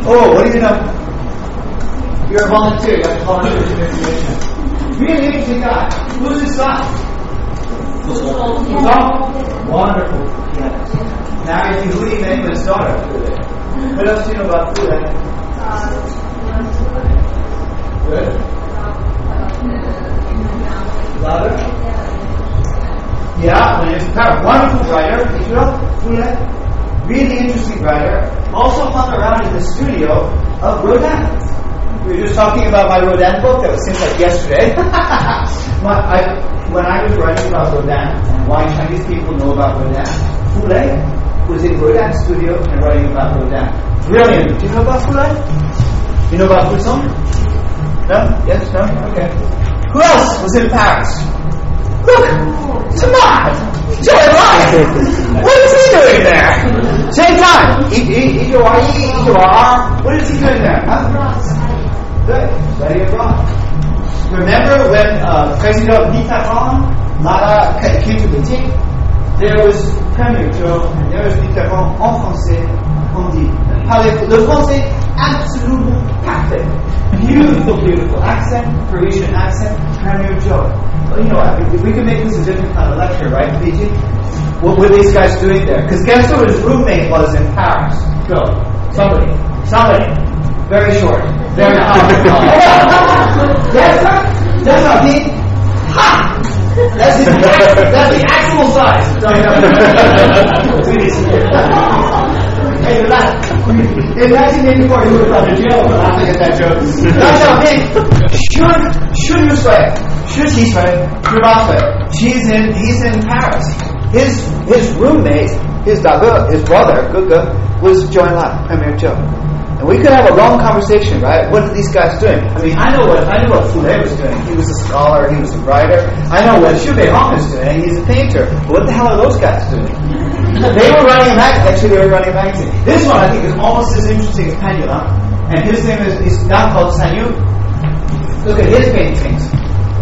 Oh, what do you know? You're a volunteer. You have to volunteer to give information. Really interesting guy. Who's his son? Fuzong? Wonderful. Yeah. Married to Hu Yimei's daughter. What else do you know about Fu Lei? Good. Louder? Yeah, when it's a wonderful writer, you know, Really interesting writer. Also hung around in the studio of Rodin. We were just talking about my Rodin book that seems like yesterday. <laughs> my, I, when I was writing about Rodin and why Chinese people know about Rodin, Fu Lei was in Rodin's studio and writing about Rodin. Brilliant. Do you know about Fu Lei? You know about Fuzong? No? Yes? No? Okay. Who else was in Paris? Look! Zhou Enlai! What is he doing there? Same time. E-. What is he doing there? Huh? Good. Study abroad. Remember when uh, President Mitterrand Lara ca- came to Beijing? There was Premier Zhou and there was Mitterrand en français, on dit. Parlait le français absolument parfait. Beautiful, beautiful accent, Parisian accent, Premier Zhou. Well, you know what? We, we could make this a different kind of lecture, right, Beijing? What were these guys doing there? Because guess who his roommate was in Paris? Go. Somebody. Somebody. Very short. Very hard. that's not, me. Ha! That's the, that's the actual size. Hey, you're. In 1984, you would have thought, yeah, I'm not that joke. That's not me. Should, should you swear? Should he swear? Should I swear? She's in, he's in Paris. His, his roommate, his, his brother, Guga, was joined Lott, Premier Zhou. And we could have a long conversation, right? What are these guys doing? I mean, I know what I know what Fu was doing. He was a scholar, he was a writer. I know what Xu Beihong is doing. He's a painter. But what the hell are those guys doing? <laughs> they were running a magazine. Actually, they were running a magazine. This one, I think, is almost as interesting as Pendulum. And his name is, is now called Sanyu. Look at his paintings.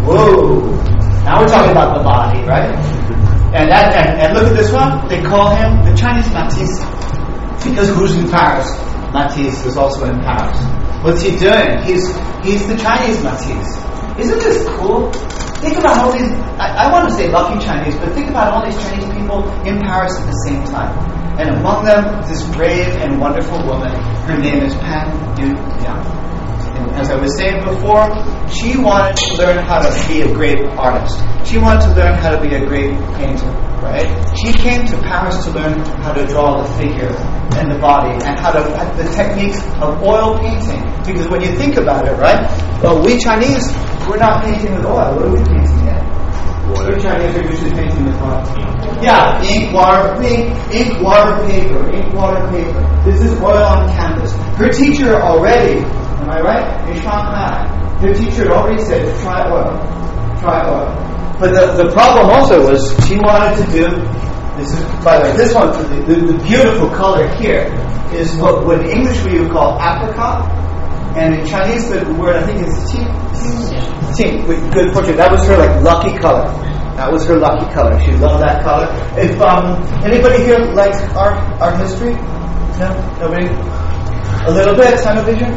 Whoa! Now we're talking about the body, right? And that, and, and look at this one. They call him the Chinese Matisse because who's in Paris? Matisse is also in Paris. What's he doing? He's he's the Chinese Matisse. Isn't this cool? Think about all these. I, I want to say lucky Chinese, but think about all these Chinese people in Paris at the same time. And among them, this brave and wonderful woman. Her name is Pan Yu Liang. And as I was saying before, she wanted to learn how to be a great artist. She wanted to learn how to be a great painter, right? She came to Paris to learn how to draw the figure and the body and how to the techniques of oil painting. Because when you think about it, right? Well, we Chinese, we're not painting with oil. What are we painting in? We Chinese are usually painting with what? Yeah, ink, water, ink, ink, water, paper, ink, water, paper. This is oil on canvas. Her teacher already, am I right? In Shanghai, her teacher had already said, try oil, try oil. But the, the problem also was she wanted to do this is by the way this one the, the, the beautiful color here is what, what in English we would call apricot, and in Chinese the word I think is qing. Qing, with good fortune. That was her like lucky color. That was her lucky color. She loved that color. If um, anybody here likes art art history, no, nobody. A little bit, Sinovision.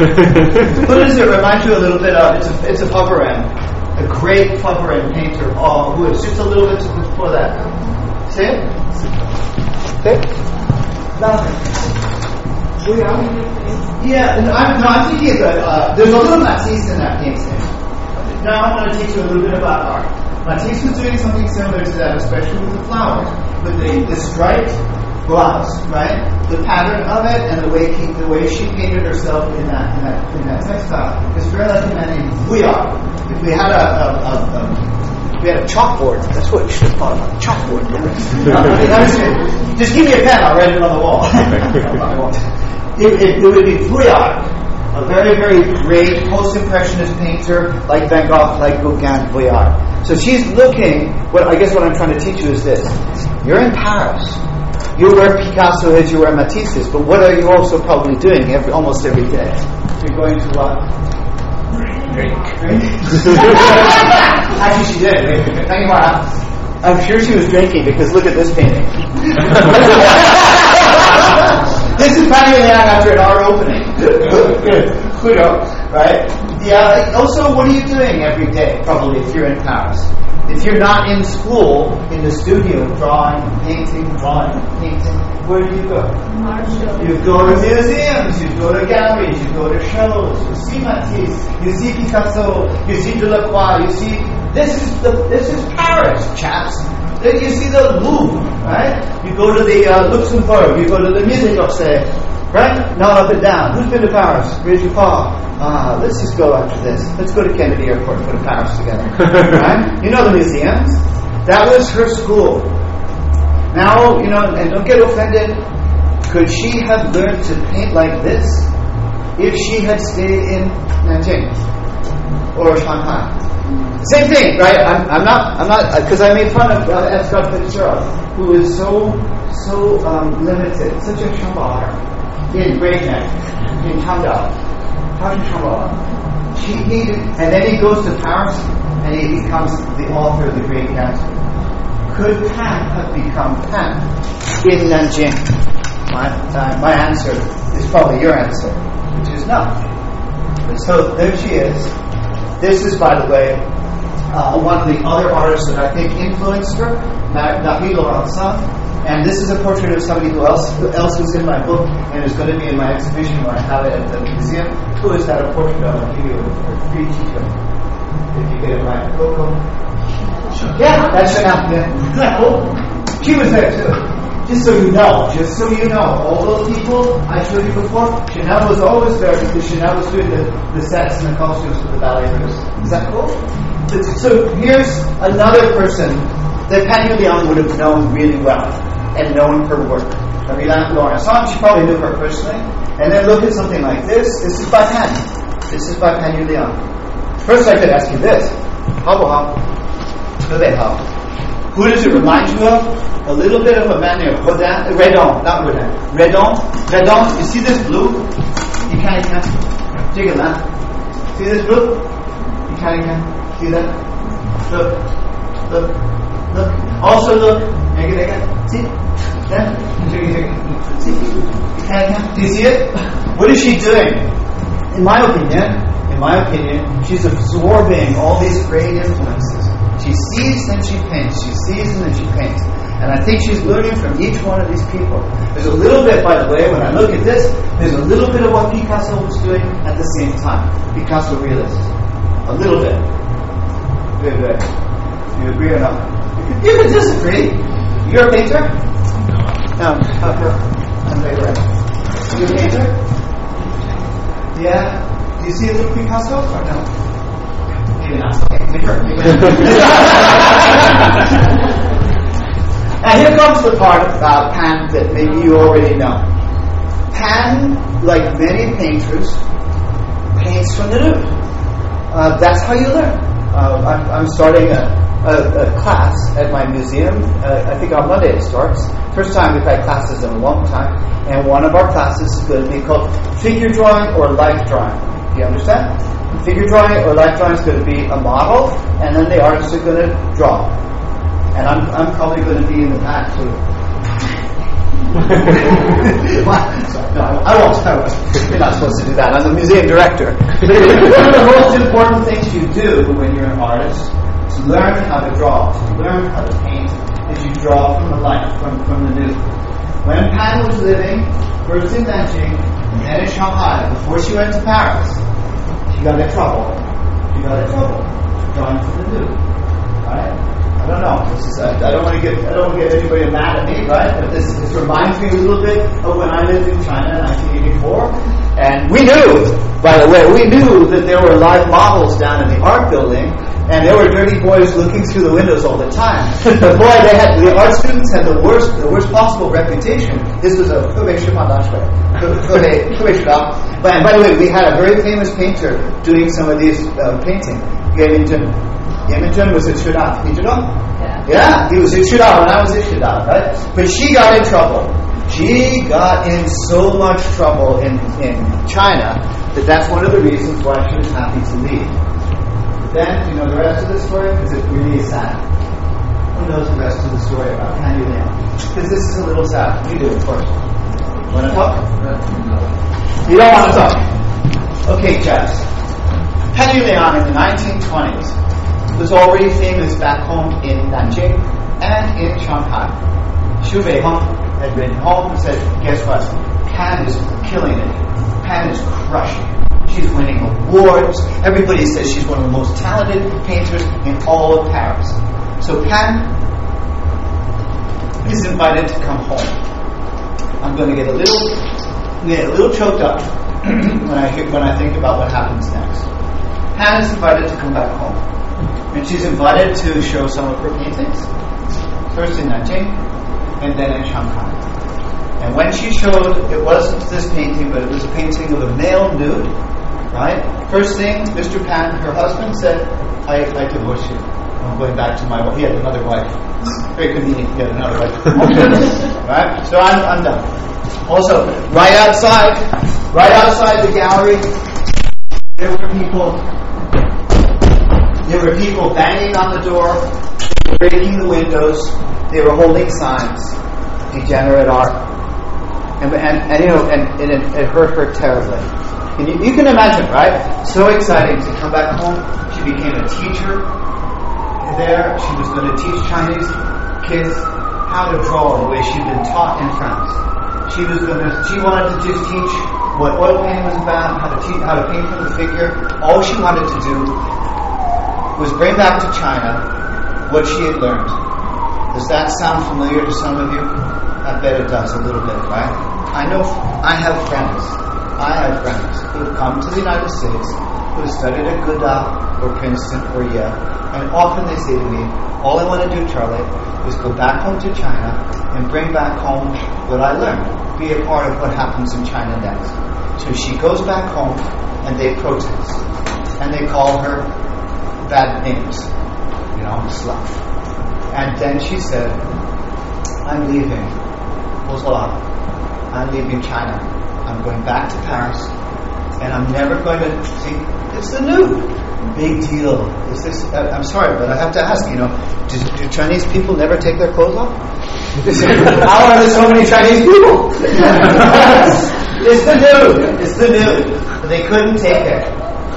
<laughs> what does it remind you a little bit of? It's a it's a Pufferan, a great Pufferan painter. Oh, who is just a little bit before that. See it? See? Nothing. Yeah, and I'm, no, I'm thinking that uh, there's a little Matisse in that painting. Now I want to teach you a little bit about art. Matisse was doing something similar to that, especially with the flowers, with the, the striped blouse, right? The pattern of it and the way he, the way she painted herself in that in that in that textile is very like a man named Vuillard. If we had a, a, a, a we had a chalkboard. That's what we should have thought about. Chalkboard. <laughs> Just give me a pen. I'll write it on the wall. <laughs> It, it, it would be Vuillard, a very, very great post-impressionist painter like Van Gogh, like Gauguin, Vuillard. So she's looking. What I guess what I'm trying to teach you is this: You're in Paris. You're where Picasso is, you're where Matisse is, but what are you also probably doing every, almost every day? You're going to what? Drink. Drink? <laughs> Actually, she did. Thank you, I'm sure she was drinking because look at this painting. <laughs> this is Patty Leon after an hour opening. Pluto, right? Yeah. Also, what are you doing every day? Probably if you're in Paris. If you're not in school, in the studio, drawing, painting, drawing, painting, where do you go? Marshall. You go to museums, you go to galleries, you go to shows, you see Matisse, you see Picasso, you see Delacroix, you see this is the this is Paris, chaps. Then you see the Louvre, right? You go to the uh, Luxembourg, you go to the Musée d'Orsay, right? Not up and down. Who's been to Paris? Raise your paw. Ah, let's just go after this. Let's go to Kennedy Airport and go to Paris together, <laughs> right? You know the museums. That was her school. Now, you know, and don't get offended. Could she have learned to paint like this if she had stayed in Nanjing or Shanghai? Same thing, right? I'm, I'm not, I'm not, because I made fun of uh, F. Scott Fitzgerald, who is so, so um, limited, such a Shambhala in Breakneck, in Changdao. How do Shambhala? She needed, and then he goes to Paris and he becomes the author of The Great Gatsby. Could Pan have become Pan in Nanjing? My, uh, my answer is probably your answer, which is no. So there she is. This is, by the way, uh, one of the other artists that I think influenced her, Nahi Laurencin. And this is a portrait of somebody who else, who else was in my book and is going to be in my exhibition when I have it at the museum. Who is that a portrait of? I'll give you a free teacher. If you get it right. Coco. Yeah, that's Chanel. <laughs> Yeah. she was there too. Just so you know, just so you know, all those people I showed you before, Chanel was always there because Chanel was doing the, the sets and the costumes for the balleters. Is that cool? So here's another person that Pan Yuliang would have known really well and known her work. Camila Laurencin, she probably knew her personally. And then look at something like this. This is by Pan. This is by Pan Yuliang. First I could ask you this. How about? Who does it remind you of? A little bit of a man named Rodin, Redon, not Rodin. Redon, Redon, you see this blue? You can't, you can't. A lamp. See this blue? You can't, you can't. See that? Look, look, look. Also look. Make it again. See? Yeah? See? You can't, you can't. Do you see it? What is she doing? In my opinion, in my opinion, she's absorbing all these great influences. She sees, then she paints. She sees, and then she paints. And I think she's learning from each one of these people. There's a little bit, by the way, when I look at this, there's a little bit of what Picasso was doing at the same time. Picasso realist. A little bit. Good, good. Do you agree or not? You can, disagree. You're a painter? No. Oh, okay. I'm very right. You're a painter? Yeah. Do you see a little Picasso or no? <laughs> Now here comes the part about Pan that maybe you already know. Pan, like many painters, paints from the nude. Uh, that's how you learn. Uh, I'm, I'm, starting a, a, a, class at my museum. Uh, I think on Monday it starts. First time we've had classes in a long time, and one of our classes is going to be called figure drawing or life drawing. Do you understand? Figure drawing or life drawing is going to be a model, and then the artists are going to draw. And I'm, I'm probably going to be in the back too. <laughs> no, I won't. I won't. You're not supposed to do that. I'm the museum director. <laughs> One of the most important things you do when you're an artist is learn how to draw, to learn how to paint, is you draw from the life, from, from the new. When Pan was living, first in Nanjing, then in Shanghai, before she went to Paris, she got in trouble. You got in trouble drawing from the new. Right? I don't know. This is, I, I don't want to get I don't get anybody mad at me, right? But this, this reminds me a little bit of when I lived in China in 1984, and we knew, by the way, we knew that there were live models down in the art building, and there were dirty boys looking through the windows all the time. but boy, they had the art students had the worst the worst possible reputation. This was a but and by the way, we had a very famous painter doing some of these uh, painting. Yamington. Yamington was at Shudaf. Did you know? Yeah. Yeah, he was at Shudaf when I was at Shudaf, right? But she got in trouble. She got in so much trouble in, in China that that's one of the reasons why she was happy to leave. But then, you know the rest of the story? Because it really is sad. Who knows the rest of the story about Pan Yu Liang. Because this is a little sad. You do, of course. Want to talk? You don't want to talk. Okay. Pan Yu Liang in the 1920s was already famous back home in Nanjing and in Shanghai. Xu Beihong had written home and said, guess what? Pan is killing it. Pan is crushing it. She's winning awards. Everybody says she's one of the most talented painters in all of Paris. So Pan is invited to come home. I'm going to get a little, a little choked up <clears throat> when I when I think about what happens next. Pan is invited to come back home, and she's invited to show some of her paintings. First in Nanjing, and then in Shanghai. And when she showed, it wasn't this painting, but it was a painting of a male nude, right? First thing, Mr. Pan, her husband, said, I, I divorce you. I'm going back to my wife. He had another wife. Very convenient, he had another wife. <laughs> right? So I'm, I'm done. Also, right outside, right outside the gallery, there were people, there were people banging on the door, breaking the windows, they were holding signs, degenerate art. And, and, and you know, and, and it, it hurt her terribly. And you, you can imagine, right? So exciting to come back home. She became a teacher there. She was going to teach Chinese kids how to draw the way she'd been taught in France. She was going to. She wanted to just teach what oil painting was about, how to how to paint from the figure. All she wanted to do was bring back to China what she had learned. Does that sound familiar to some of you? I bet it does a little bit, right? I know. I have friends. I have friends who have come to the United States who have studied at Goodall or Princeton or Yale, and often they say to me, "All I want to do, Charlie, is go back home to China and bring back home what I learned, be a part of what happens in China next." So she goes back home, and they protest, and they call her bad names, you know, slut. And then she said, "I'm leaving, Bozala. I'm leaving China. I'm going back to Paris, and I'm never going to see. It's the nude. Big deal. Is this? uh, I'm sorry, but I have to ask. You know, do, do Chinese people never take their clothes off? <laughs> How are there so many Chinese people? <laughs> it's the nude. It's the. But they couldn't take it.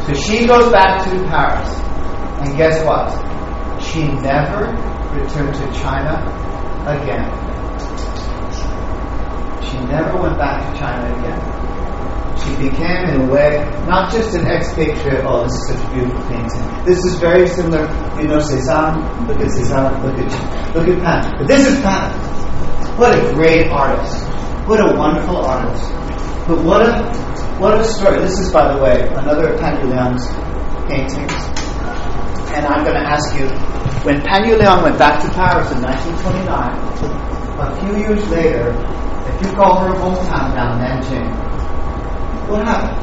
So she goes back to Paris, and guess what? She never returned to China again. She never went back to China again. She became, in a way, not just an expatriate. Oh, this is such a beautiful painting. This is very similar. You know, Cézanne. Look at Cézanne. Look at look at Pan. But this is Pan. What a great artist. What a wonderful artist. But what a what a story. This is, by the way, another Pan Yu Liang's painting. And I'm going to ask you, when Pan Yu Liang went back to Paris in 1929, a few years later, if you call her hometown now Nanjing, what happened?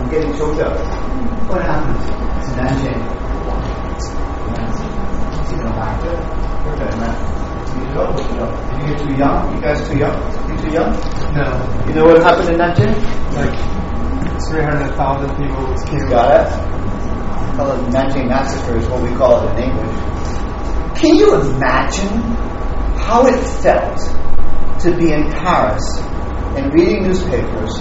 I'm getting choked up. What happened to Nanjing? You know, back to We're. You go, you know. You're too young? You guys too young? You too young? No, You know what happened in Nanjing? like 300,000 people was killed. Got it? Call it Nanjing Massacre is what we call it in English. Can you imagine how it felt to be in Paris and reading newspapers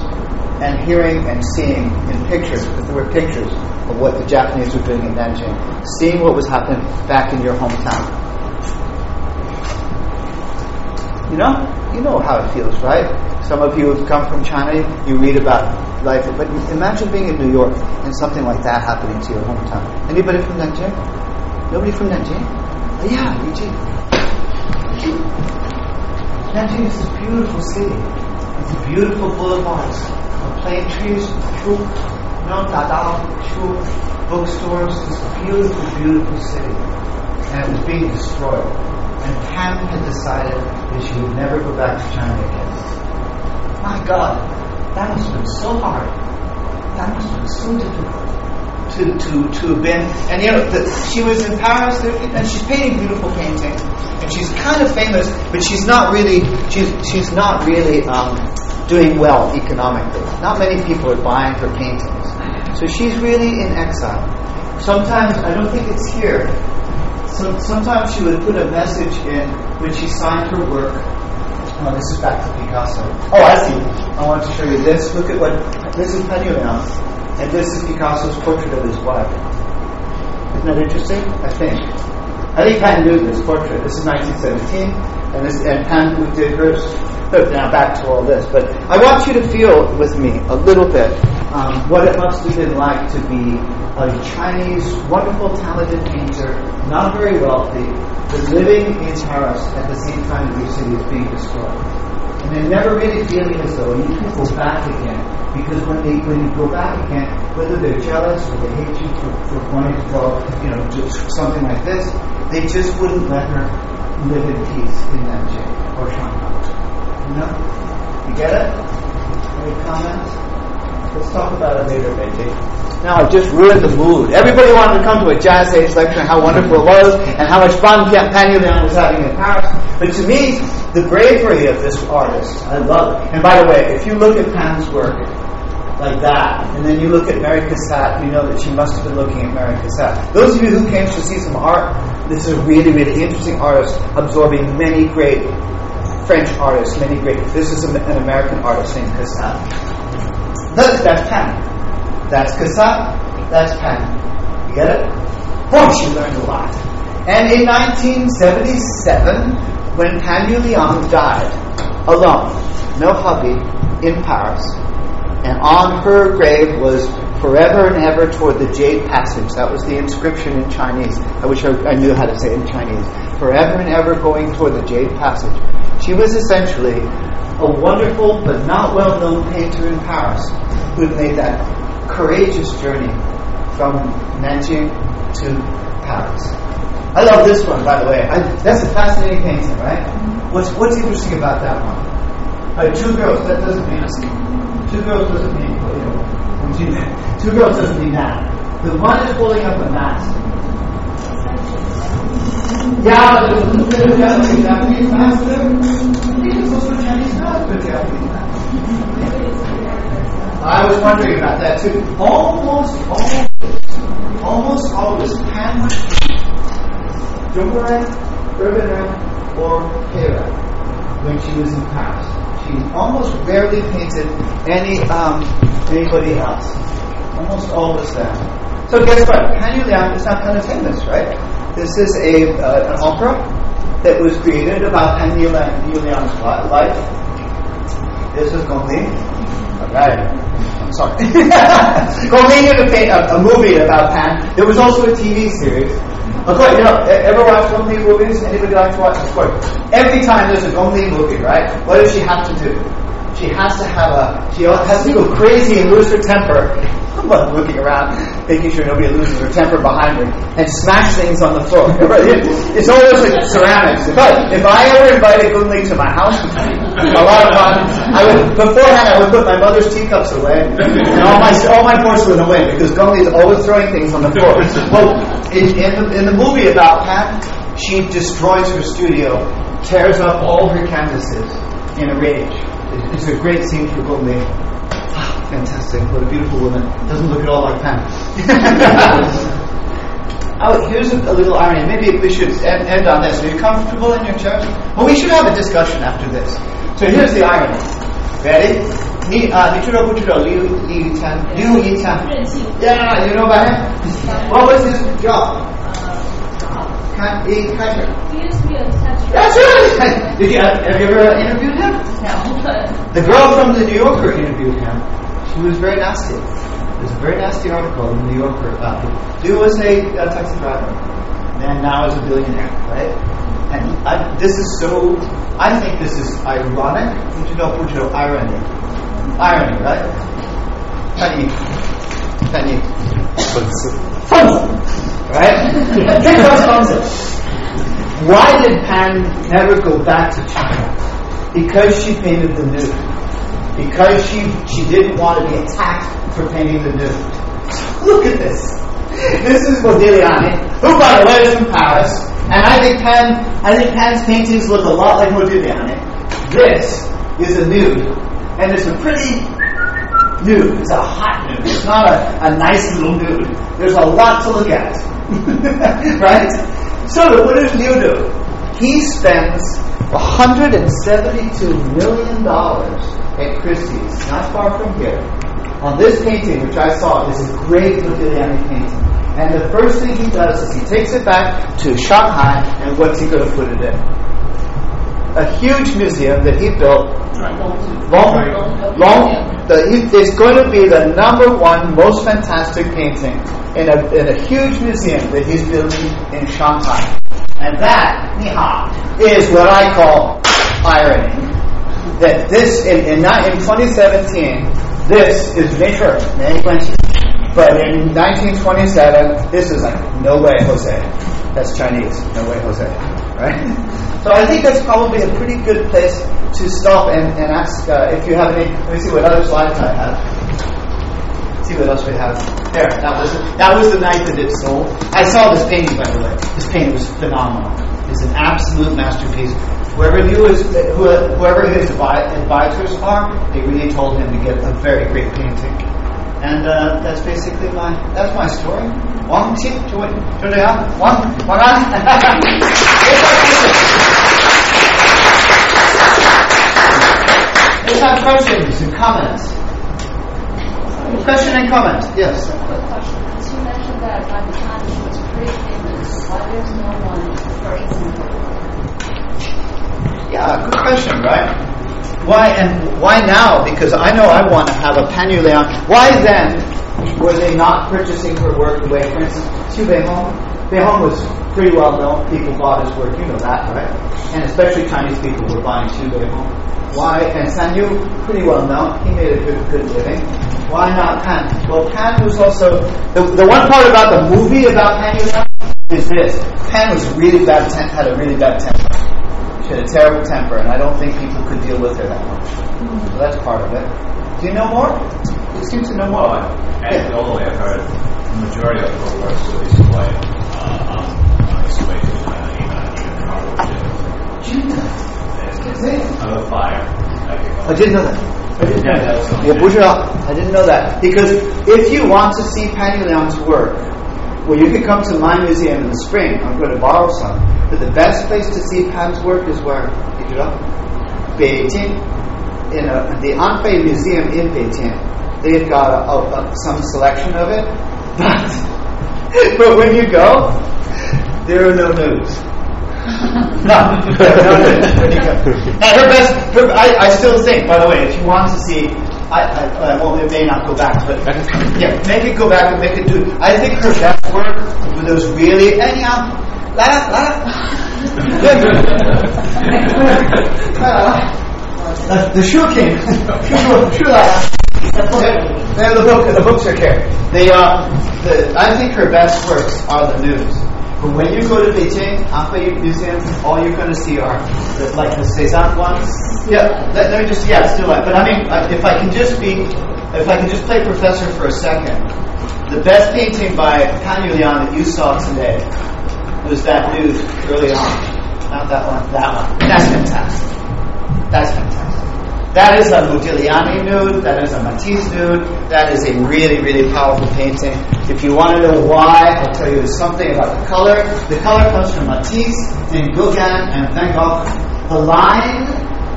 and hearing and seeing in pictures, because there were pictures of what the Japanese were doing in Nanjing, seeing what was happening back in your hometown? You know, you know how it feels, right? Some of you have come from China, you read about life, but imagine being in New York and something like that happening to your hometown. Anybody from Nanjing? Nobody from Nanjing? Oh, yeah, Eugene. Nanjing is this beautiful city. It's a beautiful boulevards, plane trees, shu, bookstores. It's a beautiful, beautiful city. And it was being destroyed. And Pan had decided that she would never go back to China again. My God, that must have been so hard. That must have been so difficult to, to, to have been. And you know, the, she was in Paris and she's painting beautiful paintings. And she's kind of famous, but she's not really, she's, she's not really um, doing well economically. Not many people are buying her paintings. So she's really in exile. Sometimes, I don't think it's here, So sometimes she would put a message in when she signed her work. Oh, this is back to Picasso. Oh, I see. I want to show you this. Look at what this is Pan Yuliang, and this is Picasso's portrait of his wife. Isn't that interesting? I think. I think Pan knew this portrait. This is 1917, and this and Pan did hers. But now back to all this. But I want you to feel with me a little bit um, what it must have been like to be a Chinese, wonderful, talented painter, not very wealthy, but living in Paris at the same time that your city is being destroyed. And then never really feeling as though you can go back again. Because when they when you go back again, whether they're jealous or they hate you for, for wanting to draw, you know, do something like this, they just wouldn't let her live in peace in Nanjing or Shanghai. You know? You get it? Any comments? Let's talk about it later, Benji. Now I've just ruined the mood. Everybody wanted to come to a jazz age lecture and how wonderful it was and how much fun Pan Yuliang was having in Paris. But to me, the bravery of this artist, I love it. And by the way, if you look at Pan's work like that, and then you look at Mary Cassatt, you know that she must have been looking at Mary Cassatt. Those of you who came to see some art, this is a really, really interesting artist absorbing many great French artists, many great. This is an American artist named Cassatt. That's, that's Pan. That's Cassatt. That's Pan. You get it? Boy, she learned a lot. And in 1977, when Pan Yuliang died, alone, no hubby, in Paris, and on her grave was forever and ever toward the Jade Passage. That was the inscription in Chinese. I wish I, I knew how to say it in Chinese. Forever and ever going toward the Jade Passage. She was essentially a wonderful but not well known painter in Paris who had made that courageous journey from Nanjing to Paris. I love this one, by the way. I, that's a fascinating painting, right? What's what's interesting about that one? Uh, two girls. That doesn't mean two girls doesn't mean you know, two girls doesn't mean that. The one is holding up a mask. Yeah, a bit of Japanese, think it's also Chinese mask, but Japanese mask. I was wondering about that too. Almost always, almost always, Pan Jumbaran, Urbanan, or Hera when she was in Paris. She almost rarely painted any um, anybody else. Almost always that. So guess what? Pan Yuliang is not kind of famous, right? This is a uh, an opera that was created about Pan Yuliang's life. This is Gong Li. Alright. I'm sorry. Gong Li did a, a movie about Pan. There was also a TV series of course, you know, ever watch Gong Li movies? Anybody like to watch? Of course. Every time there's a Gong Li movie, right? What does she have to do? She has to have a, she has to go crazy and lose her temper. <laughs> I'm looking around, making sure nobody loses their temper behind her, and smash things on the floor. <laughs> It's always like ceramics. If I, if I ever invited Gong Li to my house, a lot of times, I would, beforehand I would put my mother's teacups away, and all my, all my porcelain away, because Gong Li is always throwing things on the floor. Well, in, in, the, in the movie about Pat, she destroys her studio, tears up all her canvases in a rage. It's a great scene for Gong Li. Ah, Fantastic. What a beautiful woman. Doesn't look at all like Pan. <laughs> Oh, here's a, little irony. Maybe we should end, end on this. Are you comfortable in your church? Well, we should have a discussion after this. So here's the irony. Ready? Ni, uh, Yeah, you know about him? what was his job? Catcher. He used to be a. That's right! <laughs> Did you, have you ever interviewed him? No. the girl from the New Yorker interviewed him. She was very nasty. There's a very nasty article in the New Yorker about him. Dude was a, a taxi driver, and now is a billionaire, right? And I, this is so. I think this is ironic. You know, irony, irony, right? Funny, funny, fun, right? Think about. Why did Pan never go back to China? Because she painted the nude. Because she she didn't want to be attacked for painting the nude. <laughs> Look at this. This is Modigliani, who by the way is from Paris. And I think Pan I think Pan's paintings look a lot like Modigliani. This is a nude. And it's a pretty nude. It's a hot nude. It's not a, a nice little nude. There's a lot to look at. <laughs> right? So what does Liu do? He spends 172 million dollars at Christie's, not far from here, on this painting, which I saw is a great Modigliani painting. And the first thing he does is he takes it back to Shanghai, and what's he going to put it in? A huge museum that he built. Long, long, the, he, it's going to be the number one most fantastic painting in a, in a huge museum that he's building in Shanghai. And that, niha, is what I call irony. That this, in, in, in 2017, this is nature, but in 1927, this is like, no way, Jose. That's Chinese. No way, Jose. Right? So I think that's probably a pretty good place to stop and, and ask uh, if you have any. Let me see what other slides I have. See what else we have. There, that was that was the night that it sold. I saw this painting by the way. This painting was phenomenal. It's an absolute masterpiece. Whoever knew his, whoever his advisors are, they really told him to get a very great painting. And uh, that's basically my that's my story. One, two, two, two, one, one, Let's have questions and comments. Question and comment. Yes. Quick question. You mentioned that by the time she was pretty famous, why there's no one praising her? Yeah, good question, right? Why and why now? Because I know I want to have a Pan Leon. Why then were they not purchasing her work the way, for instance, Xu Beihong? Beihong was pretty well known. People bought his work. You know that, right? And especially Chinese people were buying Xu Beihong. Why? And San Yu, pretty well known. He made a good, good living. Why not Pan? Well, Pan was also the, the one part about the movie about Pan is this: Pan was really bad, had a really bad temper. She had a terrible temper, and I don't think people could deal with her that much. So that's part of it. Do you know more? You seem to know more. Well, anecdotally, I've heard the majority of her works his wife uh, on, on to China, I'm a fire. I didn't know that. I didn't know that. I didn't know that. Because if you want to see Pan Leon's work, well, you can come to my museum in the spring. I'm going to borrow some. But the best place to see Pan's work is where? Beijing. In a, the Anhui Museum in Beijing. They've got a, a, some selection of it. <laughs> But, but when you go, there are no news no, And her best, her, I, I still think, by the way, if you want to see, I, I, uh, well, it may not go back, but yeah, make it go back and make it do. I think her best work with those really, and yeah, um, la la. Uh, the Shoe King, <laughs> Shoe La. The book, the books are here. They, uh, the, I think her best works are the news. But when you go to Beijing, Anhui Museum, all you're going to see are the, like the Cezanne ones. Yeah, let, let me just, yeah, still like, but I mean, if I can just be, if I can just play professor for a second, the best painting by Pan that you saw today was that nude early on. Not that one, that one. That's fantastic. That's fantastic. That is a Modigliani nude. That is a Matisse nude. That is a really, really powerful painting. If you want to know why, I'll tell you something about the color. The color comes from Matisse and Gauguin and Van Gogh. The line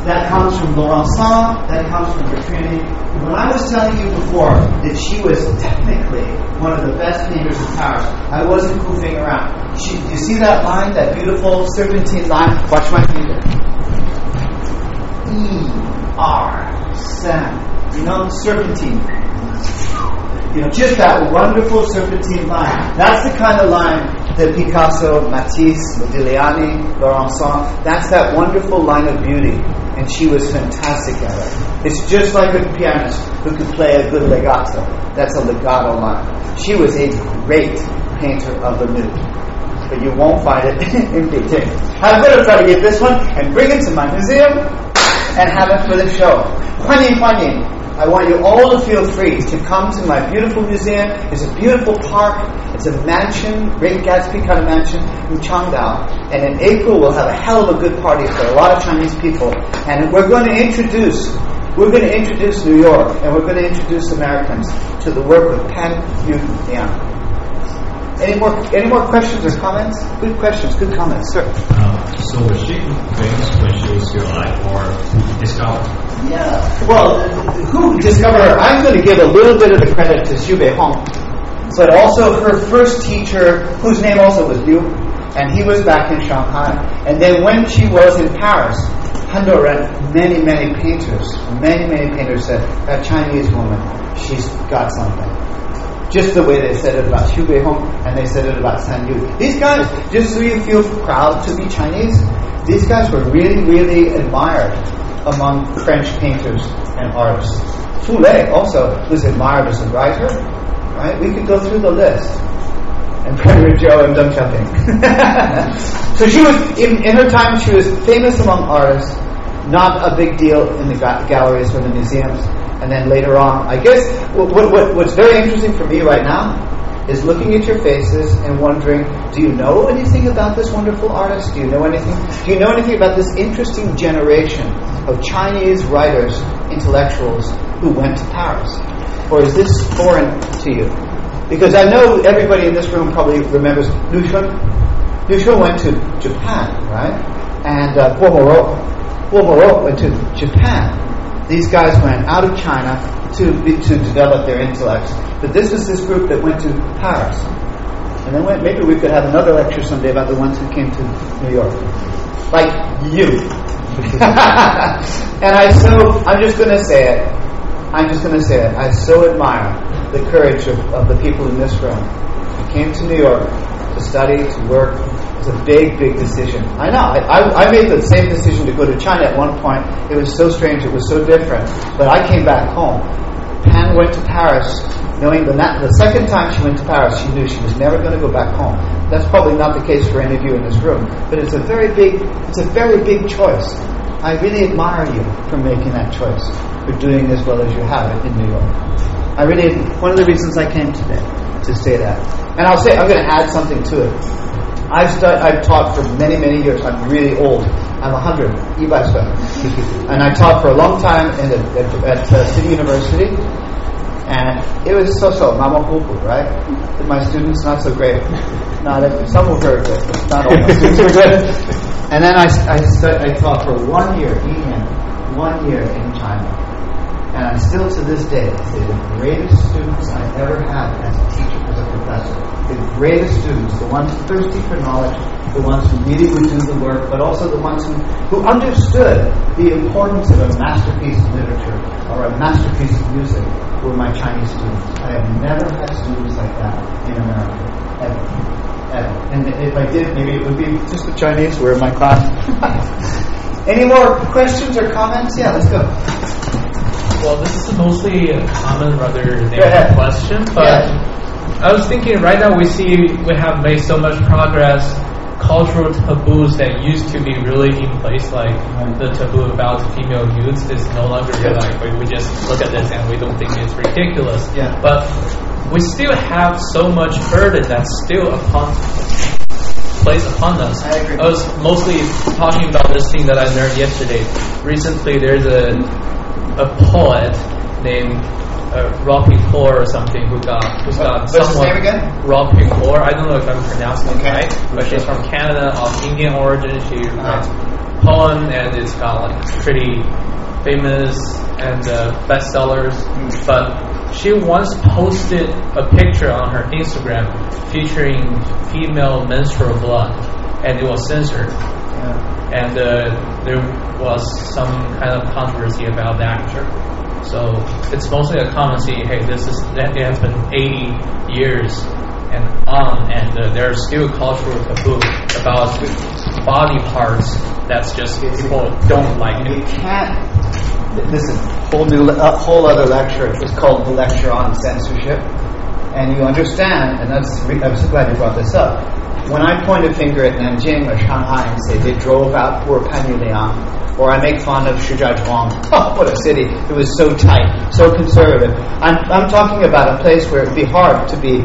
that comes from Laurencin, that comes from Bertrini. When I was telling you before that she was technically one of the best painters in Paris, I wasn't goofing around. She, you see that line, that beautiful serpentine line? Watch my finger. E R, Sam. You know, serpentine. You know, just that wonderful serpentine line. That's the kind of line that Picasso, Matisse, Modigliani, Laurencin, that's that wonderful line of beauty. And she was fantastic at it. It's just like a pianist who could play a good legato. That's a legato line. She was a great painter of the nude. But you won't find it <laughs> in Beijing. I'm going to try to get this one and bring it to my museum and have a the show. Huanyin, huanyin. I want you all to feel free to come to my beautiful museum. It's a beautiful park. It's a mansion, Great Gatsby kind of mansion in Changdao. And in April, we'll have a hell of a good party for a lot of Chinese people. And we're going to introduce, we're going to introduce New York, and we're going to introduce Americans to the work of Pan Yu any more any more questions or comments? Good questions, good comments, sir. Um, so was she famous when she was still alive or discovered? Yeah. Well, who discovered her? I'm going to give a little bit of the credit to Xu Beihong, but also her first teacher, whose name also was Liu, and he was back in Shanghai. And then when she was in Paris, Han Duoren, many, many painters, many, many painters said, that Chinese woman, she's got something. Just the way they said it about Xu Beihong and they said it about San Yu. These guys, just so you feel proud to be Chinese, these guys were really, really admired among French painters and artists. Fu Lei also was admired as a writer, right? We could go through the list. And <laughs> Premier Zhou and Deng Xiaoping. <laughs> so she was, in, in her time, she was famous among artists, not a big deal in the ga- galleries or the museums. And then later on, I guess what, what, what's very interesting for me right now is looking at your faces and wondering, do you know anything about this wonderful artist? Do you know anything? Do you know anything about this interesting generation of Chinese writers, intellectuals who went to Paris? Or is this foreign to you? Because I know everybody in this room probably remembers Lu Xun. Lu Xun went to Japan, right? And uh, Guo Moruo went to Japan. These guys went out of China to to develop their intellects. But this was this group that went to Paris. And then went, maybe we could have another lecture someday about the ones who came to New York. Like you. <laughs> and I so, I'm just going to say it. I'm just going to say it. I so admire the courage of, of the people in this room. who came to New York to study, to work. It's a big, big decision. I know. I, I, I made the same decision to go to China at one point. It was so strange. It was so different. But I came back home. Pan went to Paris knowing the, the second time she went to Paris, she knew she was never going to go back home. That's probably not the case for any of you in this room, but it's a very big, it's a very big choice. I really admire you for making that choice, for doing as well as you have it in New York. I really, one of the reasons I came today to say that, and I'll say I'm going to add something to it. I've stu- I've taught for many many years. I'm really old. I'm 100, <laughs> and I taught for a long time in the, at, at uh, City University, and it was so-so, mama hupu, right? My students not so great. Not some were very good, but not all my <laughs> students were good. And then I, I, stu- I taught for one year, Ian, one year in China. Still to this day say the greatest students I ever had as a teacher, as a professor, the greatest students, the ones thirsty for knowledge, the ones who really would do the work, but also the ones who, who understood the importance of a masterpiece of literature or a masterpiece of music were my Chinese students. I have never had students like that in America, ever. Ever. And if I did, maybe it would be just the Chinese were in my class. <laughs> Any more questions or comments? Yeah, let's go. Well, this is mostly a common rather than a question, but Yeah. I was thinking right now we see we have made so much progress. Cultural taboos that used to be really in place, like the taboo about female youths, is no longer Yeah. like we, we just look at this and we don't think it's ridiculous. Yeah. But we still have so much burden that's still upon placed upon us. I agree. I was mostly talking about this thing that I learned yesterday. Recently, there's a a poet named uh, Rocky Kaur or something who got who's got What's his somewhat name again? Rocky Kaur. I don't know if I'm pronouncing it right, but she's from Canada of Indian origin. She writes poem and it's got like pretty famous and uh, bestsellers. But she once posted a picture on her Instagram featuring female menstrual blood, and it was censored Yeah. and uh, there was some kind of controversy about the actor. So it's mostly a common see. Hey, this is that it has been 80 years and on, and uh, there are still cultural taboo about body parts. That's just people don't like You it. can't. This is whole new, a whole other lecture. It's called the lecture on censorship, and you understand. And that's. I'm so glad you brought this up. When I point a finger at Nanjing or Shanghai and say they drove out poor Pan Yuliang, or I make fun of Shijiazhuang, <laughs> oh, what a city! It was so tight, so conservative. I'm, I'm talking about a place where it'd be hard to be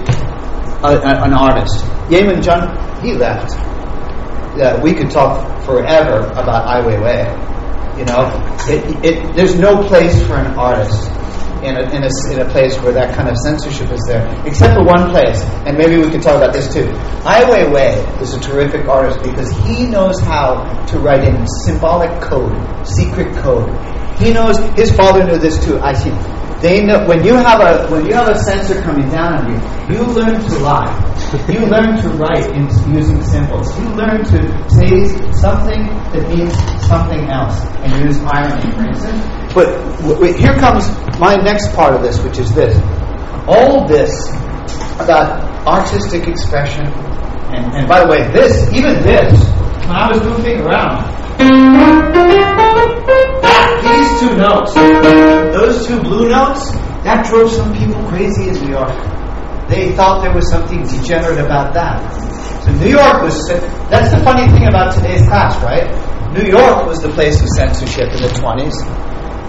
a, a, an artist. Yemen Jun, he left. Yeah, we could talk forever about Ai Weiwei. You know, it, it, there's no place for an artist in a, in, a, in a place where that kind of censorship is there, except for one place, and maybe we can talk about this too. Ai Weiwei is a terrific artist because he knows how to write in symbolic code, secret code. He knows his father knew this too. I see. They know when you have a when you have a censor coming down on you, you learn to lie. You learn to write in using symbols. You learn to say something that means something else and use irony, for instance. But here comes my next part of this, which is this. All this about artistic expression, and, and by the way, this, even this, when I was moving around, these two notes, those two blue notes, that drove some people crazy in New York. They thought there was something degenerate about that. So New York was, that's the funny thing about today's class, right? New York was the place of censorship in the 20s.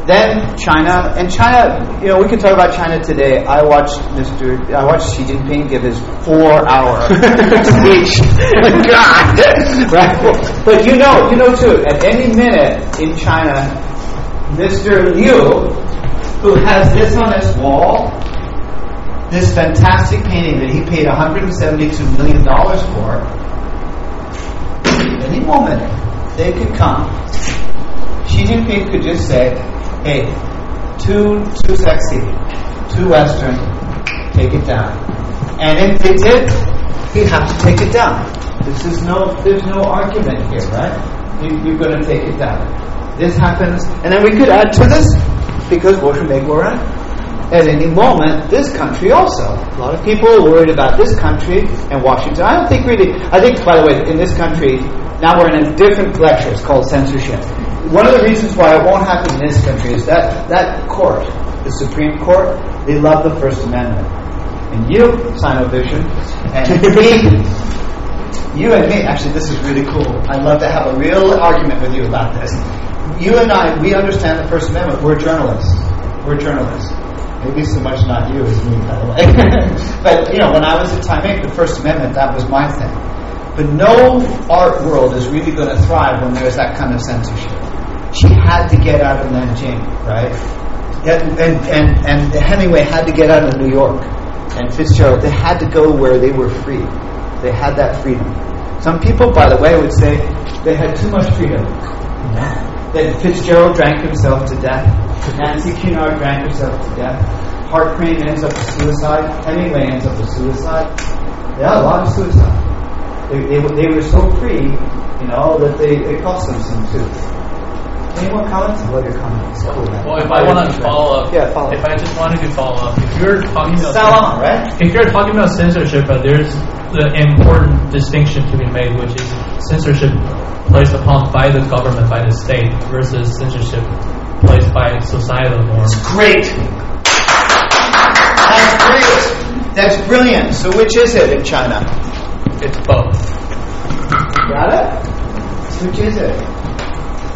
Then China, and China, you know, we can talk about China today. I watched Mr. I watched Xi Jinping give his four-hour <laughs> speech. God, right? But you know, you know too. At any minute in China, Mr. Liu, who has this on his wall, this fantastic painting that he paid 172 million dollars for. Any moment, they could come. Xi Jinping could just say, Hey, Too, too sexy. Too Western. Take it down. And if they did, we have to take it down. This is no, there's no argument here, right? You, are going to take it down. This happens, and then we could add to this because Washimegwaran at any moment, this country also. A lot of people are worried about this country and Washington. I don't think really. I think, by the way, in this country, now we're in a different lecture. It's called censorship one of the reasons why it won't happen in this country is that that court, the Supreme Court, they love the First Amendment. And you, Sinovision, and <laughs> me, you and me, actually, this is really cool. I'd love to have a real argument with you about this. You and I, we understand the First Amendment. We're journalists. We're journalists. Maybe so much not you as me, by the way. <laughs> but, you know, when I was at Time Inc., the First Amendment, that was my thing. But no art world is really going to thrive when there's that kind of censorship she had to get out of Nanjing, right? And, and, and, Hemingway had to get out of New York. And Fitzgerald, they had to go where they were free. They had that freedom. Some people, by the way, would say they had too much freedom. That Fitzgerald drank himself to death. Nancy Cunard drank herself to death. Hart Crane ends up with suicide. Hemingway ends up with suicide. Yeah, a lot of suicide. They, they, they were so free, you know, that they, it cost them some too. Any more comments? What are your comments? Cool, man. Well, if I want to follow up, Yeah, follow if up. I just wanted to follow up, if you're talking about Salama, right? if you're talking about censorship, but there's the important distinction to be made, which is censorship placed upon by the government, by the state, versus censorship placed by societal norms. Great. That's great. That's brilliant. So which is it in China? It's both. Got it? Which is it?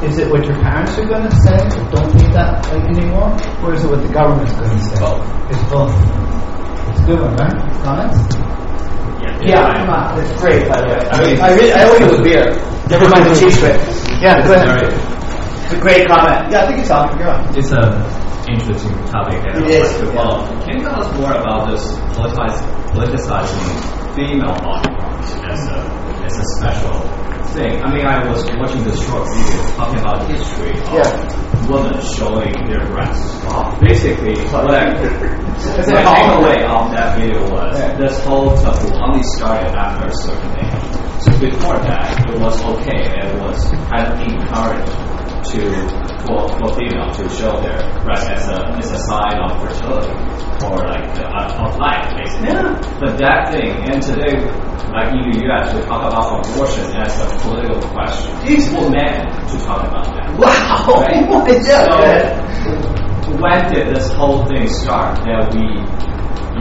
Is it what your parents are going to say? Don't need that like, anymore? Or is it what the government's going to say? Both. It's both. It's a good one, right? Comments? Yeah, come on. That's great, by the way. I, mean, I, really, I owe you a beer. Never mind the cheese trick. Yeah, go ahead. It's a great comment. Yeah, I think it's on. You're on. It's an interesting topic and It I'd like to yeah. Can you tell us more about this politicizing female body parts as a, as a special thing? I mean, I was watching this short video talking about history of Yeah. women showing their breasts. Basically, what I, It's <laughs> whole- takeaway of that video was Yeah. this whole taboo only started after a certain age. So before that, it was okay and it was kind of encouraged to for, for female to show their breast as a as a sign of fertility or like the, uh, of life basically. Yeah. But that thing and today like in the US we talk about abortion as a political question. Jesus. For men to talk about that. <laughs> Wow. Right? Oh my God. So when did this whole thing start that we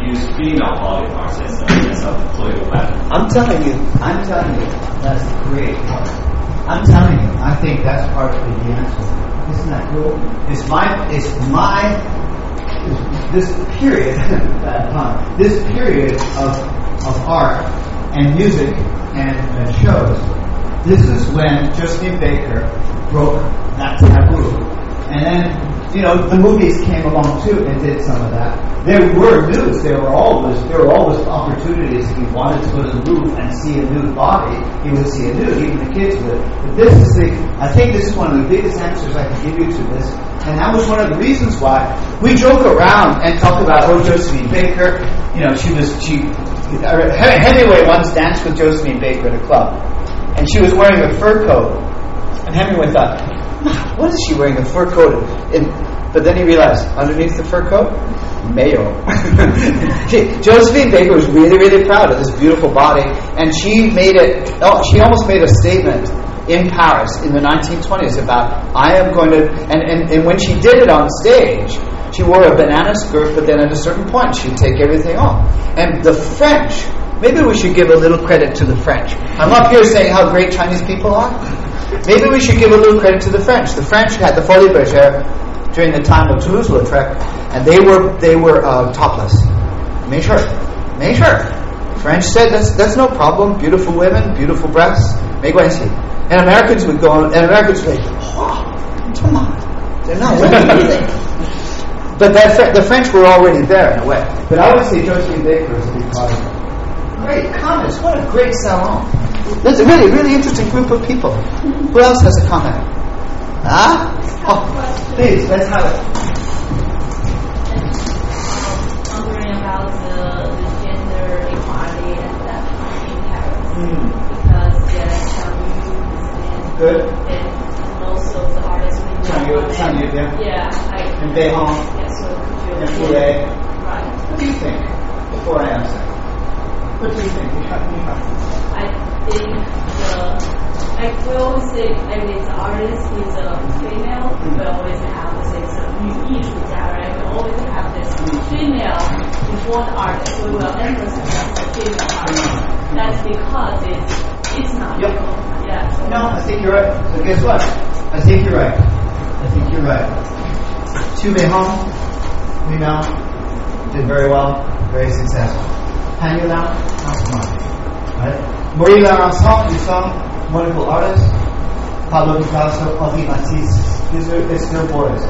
use female body parts as a, as a political weapon? I'm telling you, I'm telling you, that's a great. I'm telling you, I think that's part of the answer. Isn't that cool? It's my, it's my, this period, <laughs> this period of, of art and music and, and shows. This is when Josephine Baker broke that taboo. And then, you know, the movies came along too and did some of that. There were nudes. There were always there were always opportunities. If he wanted to go to the Louvre and see a nude body, he would see a nude. Even the kids would. But this is the. I think this is one of the biggest answers I can give you to this. And that was one of the reasons why we joke around and talk about oh Josephine Baker. You know, she was she. Hemingway once danced with Josephine Baker at a club, and she was wearing a fur coat. And Hemingway thought, what is she wearing a fur coat? And, but then he realized, underneath the fur coat, mayo. <laughs> Josephine Baker was really, really proud of this beautiful body, and she made it. Oh, she almost made a statement in Paris in the 1920s about I am going to. And, and, and when she did it on stage, she wore a banana skirt, but then at a certain point she'd take everything off. And the French. Maybe we should give a little credit to the French. I'm up here saying how great Chinese people are. Maybe we should give a little credit to the French. The French had the Folies Bergère during the time of Toulouse-Lautrec, and they were they were uh, topless. Made sure, sure. French said that's that's no problem. Beautiful women, beautiful breasts. Make guanxi. And Americans would go and Americans would say, oh, come on, they're not women. but that the French were already there in a way. But I would say Josephine Baker is a big part of it. Great comments. What a great salon. That's a really, really interesting group of people. Who else has a comment? Huh? Oh, please, let's have it. wondering about the, the gender equality at that time in Paris. Hmm. Because yeah, Xiaoyu Good. and, and also the artist we know. Xiaoyu- yeah. Yeah, I, And Beihong yeah, so could you and Fu Lei. Right. What do you think? Before I answer. What do you think? We have, we have. I think the I will say I mean the artist is a female. Mm -hmm. We always have this it's a new right? We always have this female before the artist. We will emphasize the female artist. That's because it's it's not yep. Real. Yeah. No, I think you're right. So guess what? I think you're right. I think you're right. Xu Beihong, we know did very well, very successful. Not so. Right? Marie Laurencin, you saw, wonderful artist. Pablo Picasso, Henri Matisse, these are still boys.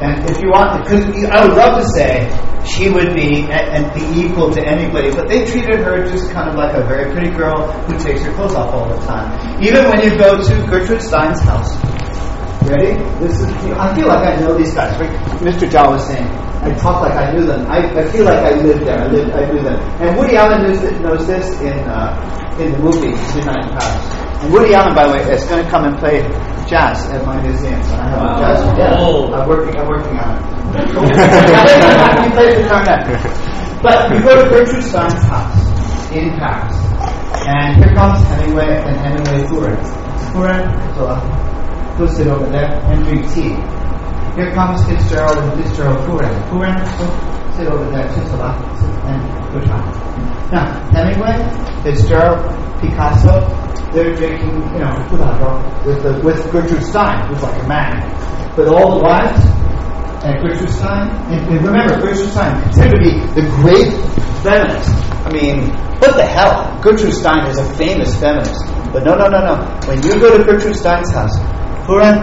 And if you want, because I would love to say she would be and be equal to anybody, but they treated her just kind of like a very pretty girl who takes her clothes off all the time. Even when you go to Gertrude Stein's house. Ready? This is. You know, I feel like I know these guys. Right? Mr. Zhao was saying, I talk like I knew them. I, I feel like I lived there. I lived. I knew them. And Woody Allen knows, knows this in uh, in the movie Midnight in Paris. And Woody Allen, by the way, is going to come and play jazz at my museum. So I have Wow. a jazz. Yeah, Oh. I'm working. I'm working on it. <laughs> <laughs> he plays the clarinet. But you go to Gertrude Stein's house in Paris, and here comes Hemingway and Hemingway Furen. Furen, sit over there drink tea. Here comes Fitzgerald and Fitzgerald. Furen, go sit over there, so and try. Now, Hemingway, Fitzgerald, Picasso, they're drinking, you know, with the with Gertrude Stein, who's like a man. But all the wives, and Gertrude Stein. And, and remember, Gertrude Stein considered to be the great feminist. I mean, what the hell? Gertrude Stein is a famous feminist. But no, no, no, no. When you go to Gertrude Stein's house, Furan,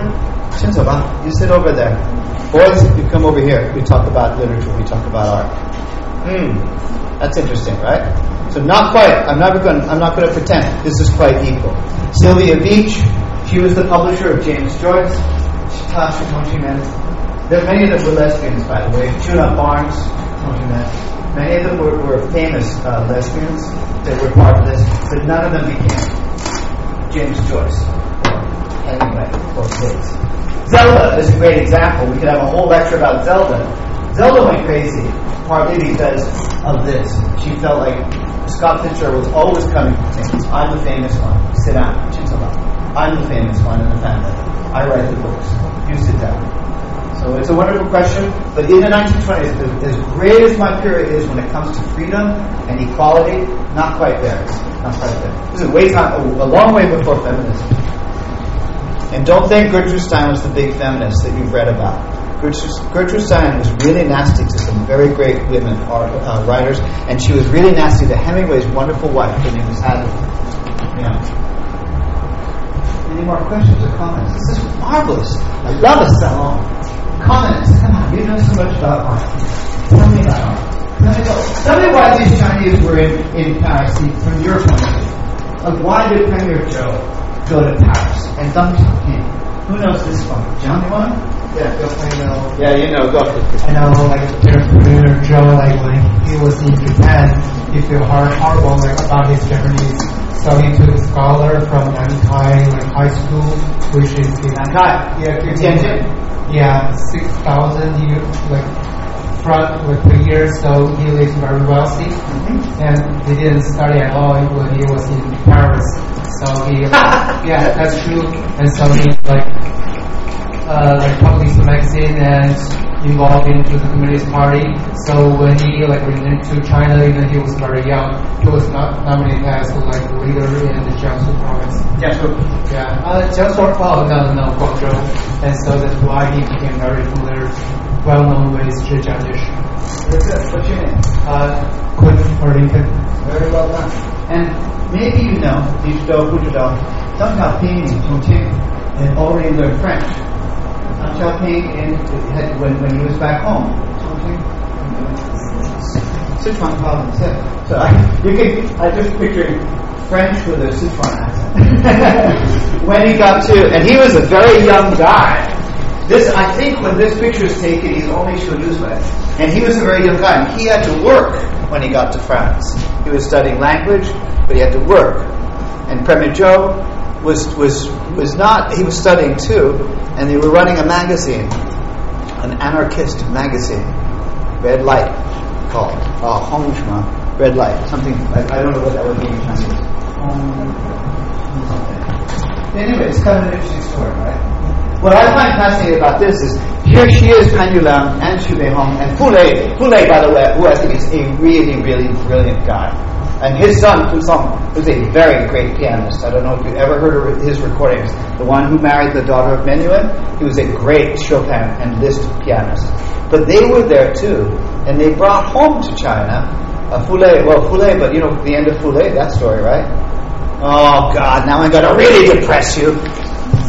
you sit over there. Boys, you come over here. We talk about literature. We talk about art. Hmm, that's interesting, right? So not quite. I'm not going. I'm not going to pretend this is quite equal. Sylvia Beach, she was the publisher of James Joyce. She Tasha Mochiman, there many of them were lesbians, by the way. Djuna Barnes, don't? Many of them were, were famous uh, lesbians that were part of this, but none of them became James Joyce Hemingway or Bates. Zelda is a great example. We could have a whole lecture about Zelda. Zelda went crazy partly because of this. She felt like Scott Fitzgerald was always coming to things. I'm the famous one. Sit down. Chinsoba. I'm the famous one in the family. I write the books. You sit down. So it's a wonderful question. But in the 1920s, as- great as my period is when it comes to freedom and equality, not quite there. Not quite there. This is way time, a long way before feminism. And don't think Gertrude Stein was the big feminist that you've read about. Gertrude, Stein was really nasty to some very great women art, uh, writers, and she was really nasty to Hemingway's wonderful wife. Her name was Hadley. Yeah. Any more questions or comments? This is marvelous. I love a salon. Comments. Come on, you know so much about art. Tell me about art. Tell me, tell me why these Chinese were in, in Paris from your point of view. Like why did Premier Zhou go to Paris and Deng Xiaoping? Who knows this one? John, you want? Yeah, go. I know. Yeah, you know. Go. I know, like Premier Zhou, like when he was in Japan, he feel hard, horrible like about his Japanese. So he took a scholar from Nankai, like high school, which is in Nankai. Yeah, Tianjin. Yeah, six thousand year like front like per year. So he lives very wealthy, and he didn't study at all when he was in Paris. So he, <laughs> yeah, that's true. And so he like uh, like published a magazine and involved into the Communist Party. So when he like returned to China, even he was very young, he was not nominated as like leader in the Jiangsu province. Yeah, so Yeah, uh, Jiangsu, oh no, no, Guangzhou, and so that's why he became very familiar, well-known ways to judge issues. What's your name? Uh, Quentin Orrington. Very well done. And maybe you know, digital, digital, Deng Xiaoping and Chongqing had already learned French. Deng Xiaoping and when, when he was back home, Chongqing, Sichuan province. So I, you can, I just picture French with a Sichuan accent. <laughs> when he got to, and he was a very young guy, this, I think, when this picture is taken, he's only Shuduzwe. And he was a very young guy. And he had to work when he got to France. He was studying language, but he had to work. And Premier Zhou was, was, was not, he was studying too, and they were running a magazine, an anarchist magazine, Red Light, called, uh, Hongshma, Red Light, something, I, I don't know what that would be in Chinese. Something. Anyway, it's kind of an interesting story, right? What I find fascinating about this is here she is, Pan Yuliang and Beihong and Fu Lei. Fu Lei, by the way, who I think is a really, really brilliant guy. And his son, Song, was a very great pianist. I don't know if you ever heard of his recordings. The one who married the daughter of Menuhin, he was a great Chopin and Liszt pianist. But they were there too, and they brought home to China uh, Fu Lei, well, Fu Lei, but you know the end of Fu Lei, that story, right? Oh God, now I'm going to really depress you.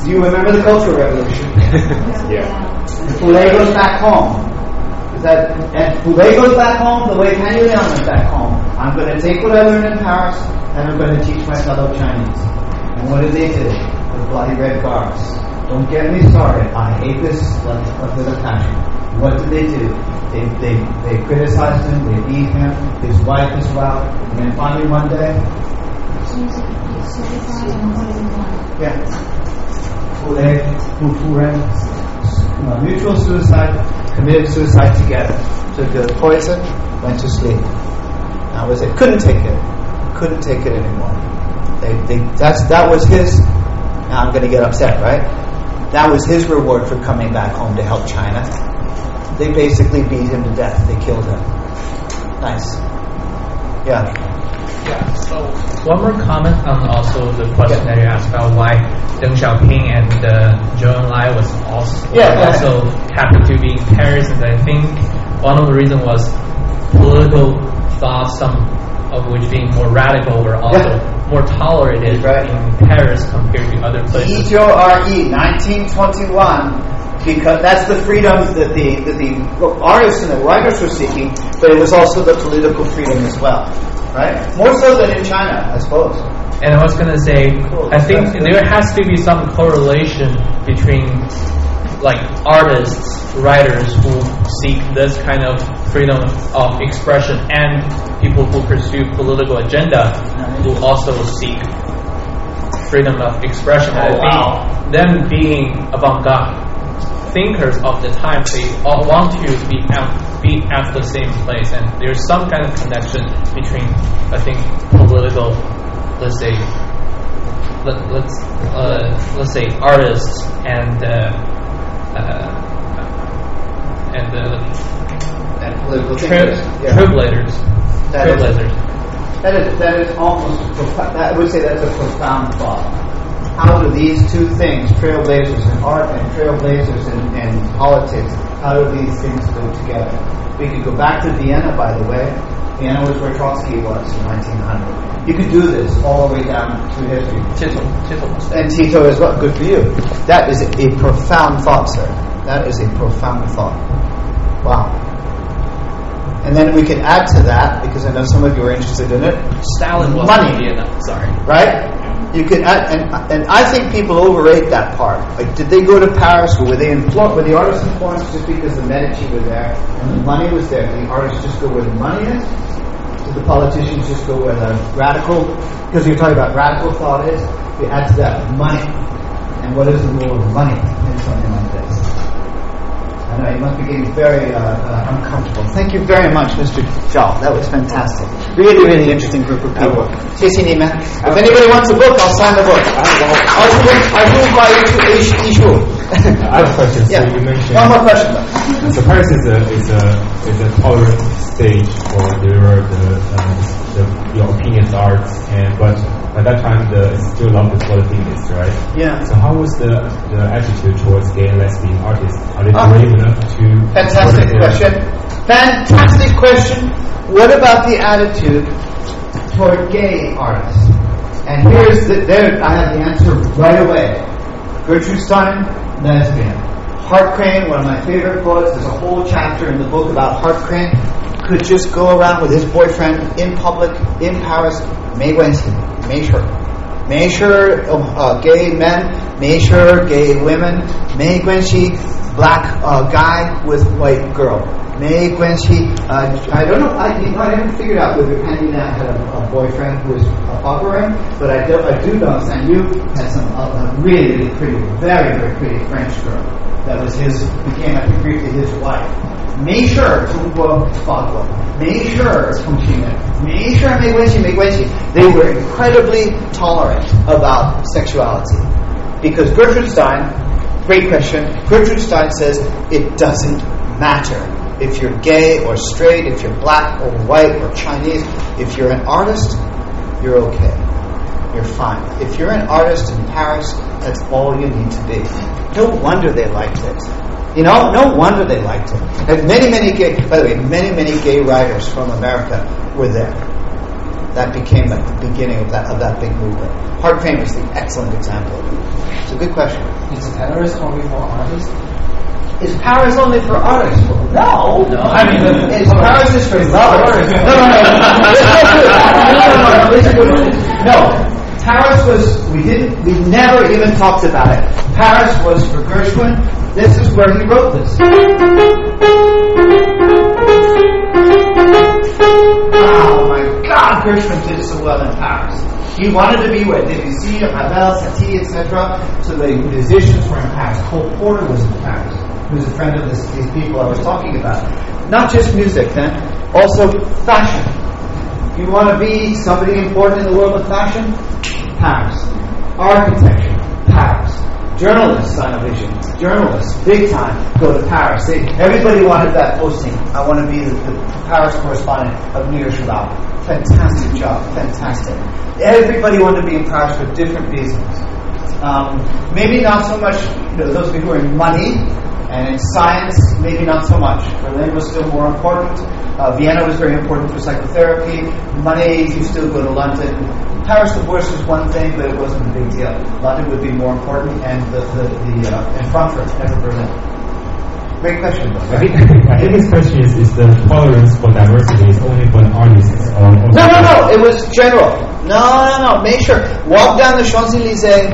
Do you remember the Cultural Revolution? <laughs> Yeah. Fu Lei goes back home. Is that and Fu Lei goes back home the way Pan Yuliang went back home. I'm going to take what I learned in Paris and I'm going to teach my fellow Chinese. And what did they do? The bloody red guards. Don't get me started. I hate this like with a passion. What did they do? They, they, they criticized him, they beat him, his wife as well, and then finally one day, yeah, Mutual suicide, committed suicide together. Took the poison, went to sleep. That was it. Couldn't take it. Couldn't take it anymore. They, they, that's, that was his. Now I'm going to get upset, right? That was his reward for coming back home to help China. They basically beat him to death. They killed him. Nice. Yeah. Yeah. So one more comment on also the question that you asked about why Deng Xiaoping and uh, Zhou Enlai was also, Yeah, also happened to be in Paris, and I think one of the reasons was political thoughts, some of which being more radical, were also Yeah. more tolerated Right. in Paris compared to other places. E-J-O-R-E, 1921, because that's the freedom that the, that the artists and the writers were seeking, but it was also the political freedom as well, right? More so than in China, I suppose. And I was going to say, Cool. I think there has to be some correlation between like artists, writers who seek this kind of freedom of expression and people who pursue political agenda who also seek freedom of expression. Oh, wow. them being avant-garde thinkers of the time, they all want to be at, be at the same place, and there's some kind of connection between, I think, political, let's say, let, let's uh, let's say artists and uh, uh, and uh, And political tri- thinkers. Yeah. trailblazers, That is-. That is, that is almost, prof- that, I would say that's a profound thought. How do these two things, trailblazers in art and trailblazers in, in politics, how do these things go together? We could go back to Vienna, by the way, Vienna was where Trotsky was in 1900. You could do this all the way down through history. Tito, Tito was And Tito as well. Good for you. That is a profound thought, sir. That is a profound thought. Wow. And then we can add to that, because I know some of you are interested in it, Stalin was Money. Vienna. Sorry. right? You add, and, and I think people overrate that part. Like, did they go to Paris, were they in Florence? Were the artists in Florence just because the Medici were there and the money was there? Did the artists just go where the money is? Did the politicians just go where the radical? Because you're talking about radical thought is. You add to that money, and what is the role of money in something like this? You must be getting very uh, uh, uncomfortable. Thank you very much, Mr. Jal. That was fantastic. Really, really interesting group of people. Yes, Nima. If anybody wants a book, I'll sign the book. I will, I will buy each, issue. I have a question. So yeah. you mentioned One more question. So Paris is a, is a, is a tolerant stage for the, the, uh, the, your opinions arts, and, but at that time the still loved for the feminists, right? Yeah. So how was the the attitude towards gay and lesbian artists? Are they Ah. brave enough to Fantastic question. Fantastic question. What about the attitude toward gay artists? And here's the there I have the answer right away. Gertrude Stein, lesbian. Hart Crane, one of my favorite poets, there's a whole chapter in the book about Hart Crane, could just go around with his boyfriend in public in Paris, 没关系,没事。没事, uh, gay men, 没事 gay women, 没关系 black uh, guy with white girl. 没关系, uh, I don't know, I, you know, I haven't figured out whether Penny Nat had a, a boyfriend who was a buffering, but I do, I do know San Yu had some uh, a really, really pretty, very, very pretty French girl that was his, became, I think, briefly his wife. 没事儿，中国法国，没事儿，同性恋，没事儿，没关系，没关系。They were incredibly tolerant about sexuality because Gertrude Stein, great question. Gertrude Stein says it doesn't matter if you're gay or straight, if you're black or white or Chinese. If you're an artist, you're okay. You're fine. If you're an artist in Paris, that's all you need to be. No wonder they liked it. You know, no wonder they liked it. And many, many gay, by the way, many, many gay writers from America were there. That became the beginning of that of that big movement. Hart Crane was the excellent example. It's a good question. Is Paris only for artists? Is Paris only for artists? No. No. I mean, is Paris is for lovers? <laughs> No, no, no. No, no, no. Paris was, we didn't, we never even talked about it. Paris was for Gershwin. This is where he wrote this. Oh my God, Gershwin did so well in Paris. He wanted to be where Debussy, Ravel, Satie, etc. So the musicians were in Paris. Cole Porter was in Paris, who's a friend of this, these people I was talking about. Not just music, then, also fashion. You want to be somebody important in the world of fashion? Paris. Architecture, Paris. Journalists on a vision. Journalists, big time, go to Paris. They, everybody wanted that posting. I want to be the, the Paris correspondent of New York Shabbat. Fantastic job, fantastic. Everybody wanted to be in Paris for different reasons. Um, maybe not so much, you know, those people who are in money and in science, maybe not so much. Berlin was still more important. Uh, Vienna was very important for psychotherapy. Money, you still go to London. Paris divorce was one thing, but it wasn't a big deal. London would be more important, and the, the, the uh, and Frankfurt, never Berlin. Great question. though, I think, I think this question is, is the tolerance for diversity is only for artists or No, no, no. It was general. No, no, no. Make sure. Walk down the Champs Elysees,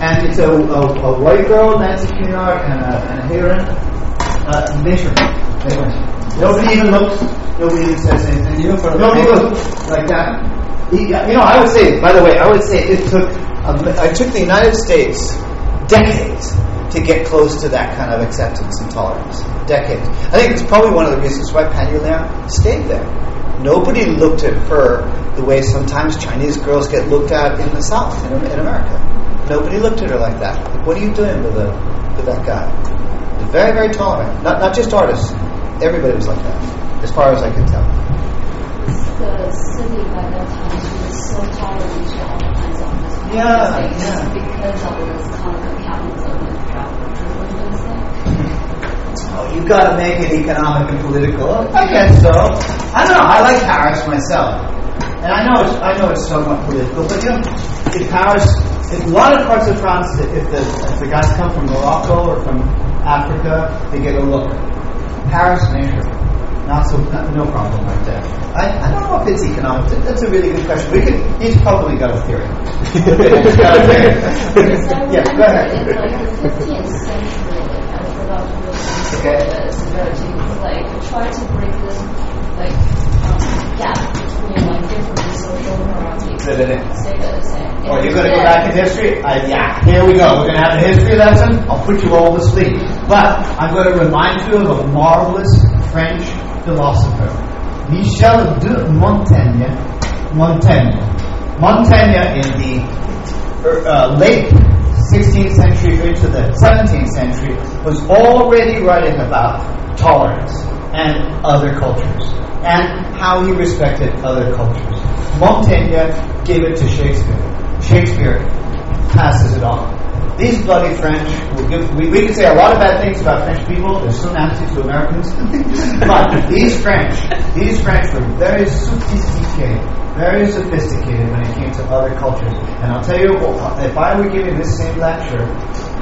and it's a, a, a white girl, Nancy Cunard, and a, and a heron. Uh, make sure. Make sure. Nobody even looks. Nobody even says anything. For the Nobody looks like that. You know, I would say. By the way, I would say it took. Um, it took the United States decades to get close to that kind of acceptance and tolerance. Decades. I think it's probably one of the reasons why Pan Yuliang stayed there. Nobody looked at her the way sometimes Chinese girls get looked at in the South, in, in America. Nobody looked at her like that. Like, what are you doing with, a, with that guy? Very, very tolerant. Not, not just artists. Everybody was like that, as far as I can tell. the city by that time she was so tolerant to all kinds of. Yeah, yeah. because of this kind of capitalism. Oh, you We've got to make it economic and political. I guess so. I don't know. I like Paris myself, and I know it's I know it's somewhat political, but you know, in Paris, in a lot of parts of France, if the if the guys come from Morocco or from Africa, they get a look. Paris, nature. Not so, not, no problem right there. I, I don't know if it's economic. That's a really good question. We could, he's probably got a theory. <laughs> Got a theory. <laughs> Yeah, go ahead. Like the 15th century, I forgot to listen Okay. to the severity, like try to break this like um, gap between like different social hierarchies. Say that again. Same. Oh, you're going to go back in history? Uh, yeah, here we go. We're going to have a history lesson. I'll put you all to sleep. But I'm going to remind you of a marvelous French philosopher, Michel de Montaigne. Montaigne. Montaigne in the uh, late 16th century into the 17th century was already writing about tolerance and other cultures and how he respected other cultures. Montaigne gave it to Shakespeare. Shakespeare passes it on. These bloody French we, we can say a lot of bad things about French people, they're so nasty to Americans. <laughs> but these French, these French were very sophisticated, very sophisticated when it came to other cultures. And I'll tell you, if I were giving this same lecture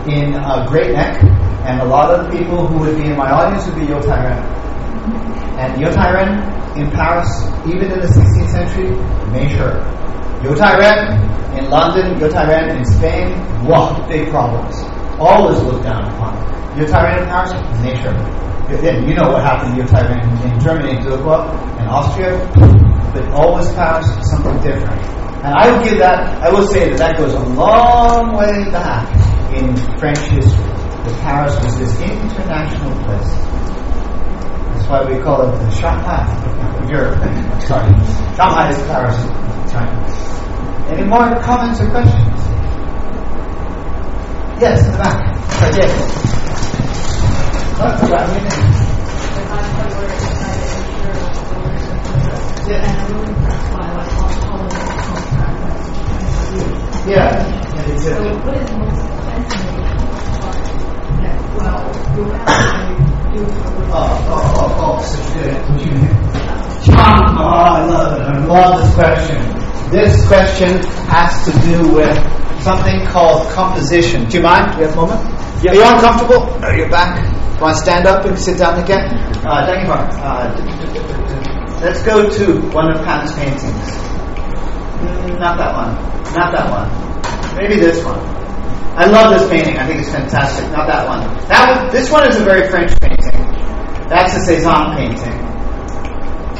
in uh, Great Neck, and a lot of the people who would be in my audience would be Yo Tyrant. And Yo Tyrant in Paris, even in the 16th century, made sure. Yo Tyrant in London, Yo Tyrant in Spain, wow, big problems. Always looked down upon. Yo Tyrant in Paris, sure. Then you know what happened to Yo Tyrant in, Germany, Zugwa, and Austria, but always Paris, something different. And I would give that, I will say that that goes a long way back in French history. That Paris was this international place. That's why we call it the Shanghai of Europe. <laughs> Sorry. Shanghai is Paris, China. Any more comments or questions? Yes, in the back. Right there. Yeah. Yeah, they So did. what is most that? Well, you have to do Oh, oh, oh, oh, such good. Tom, oh, I love it. I love this question. This question has to do with something called composition. Do you mind? Do you have a moment? Are you uncomfortable? Are you back? Want to stand up and sit down again? Uh, thank you, Mark. Uh, let's go to one of Pan's paintings. Mm, not that one. Not that one. Maybe this one. I love this painting. I think it's fantastic. Not that one. That. This one is a very French painting. That's a Cézanne painting.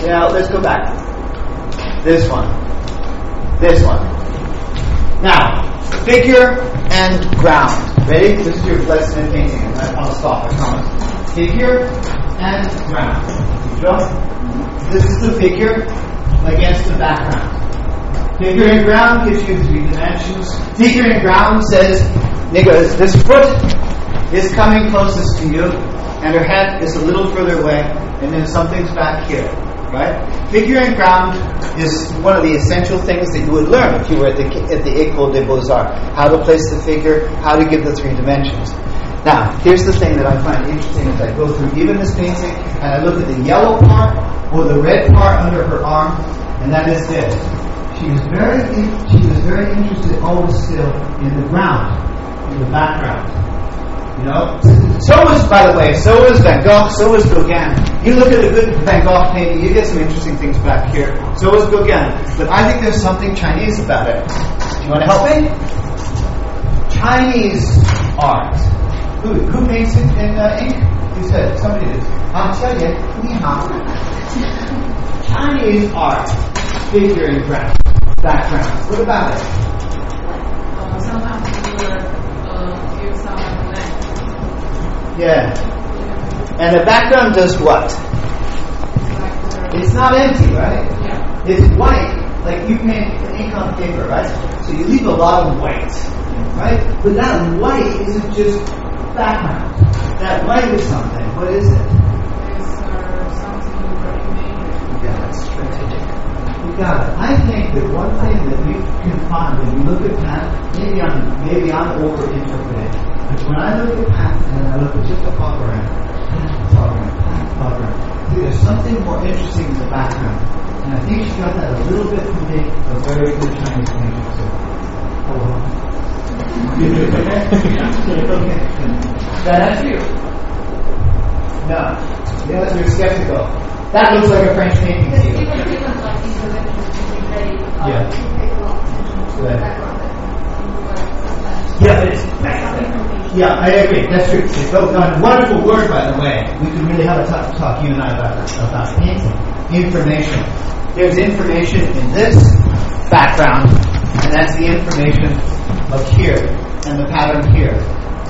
Yeah, let's go back. This one. This one. Now, figure and ground. Ready? This is your lesson in painting. I- I'll stop, I promise. Figure and ground. Draw? This is the figure against the background. Figure and ground gives you three dimensions. Figure and ground says, nigga, this foot is coming closest to you, and her head is a little further away, and then something's back here. Right? Figure and ground is one of the essential things that you would learn if you were at the at the École des Beaux Arts. How to place the figure, how to give the three dimensions. Now, here's the thing that I find interesting as I go through even this painting, and I look at the yellow part or the red part under her arm, and that is this. She was very she was very interested always still in the ground, in the background. You know, so was, by the way, so was Van Gogh, so was Gauguin. You look at a good Van Gogh painting, you get some interesting things back here. So was Gauguin. But I think there's something Chinese about it. Do you want to help me? Chinese art. Who, who paints it in uh, ink? You said somebody did. I'll tell you, ni hao. Chinese art, figure and ground, background. What about it? Sometimes we will uh, give some blank, Yeah. And the background does what? It's not empty, right? yeah, It's white, like you paint the ink on paper, right? So you leave a lot of white, right? But that white isn't just background. That white is something. What is it? it's something very major. Yeah, strategic. You got it. I think that one thing that we can find when we look at Pan, maybe I'm maybe I'm over interpreting, but when I look at Pan and I look at just about her. I think there's something more interesting in the background. And I think she got that a little bit from being a very good Chinese painter too. Well. You do it, okay? okay. That answer you? No. Yeah, you're skeptical. That looks like a French painting to you. Even like they, uh, Yeah. pay a lot of attention to the background that you like sometimes. Yeah, it is. Yeah, I agree. That's true. It's both a wonderful word, by the way. We could really have a talk, talk you and I about about painting. Information. There's information in this background, and that's the information of here and the pattern here.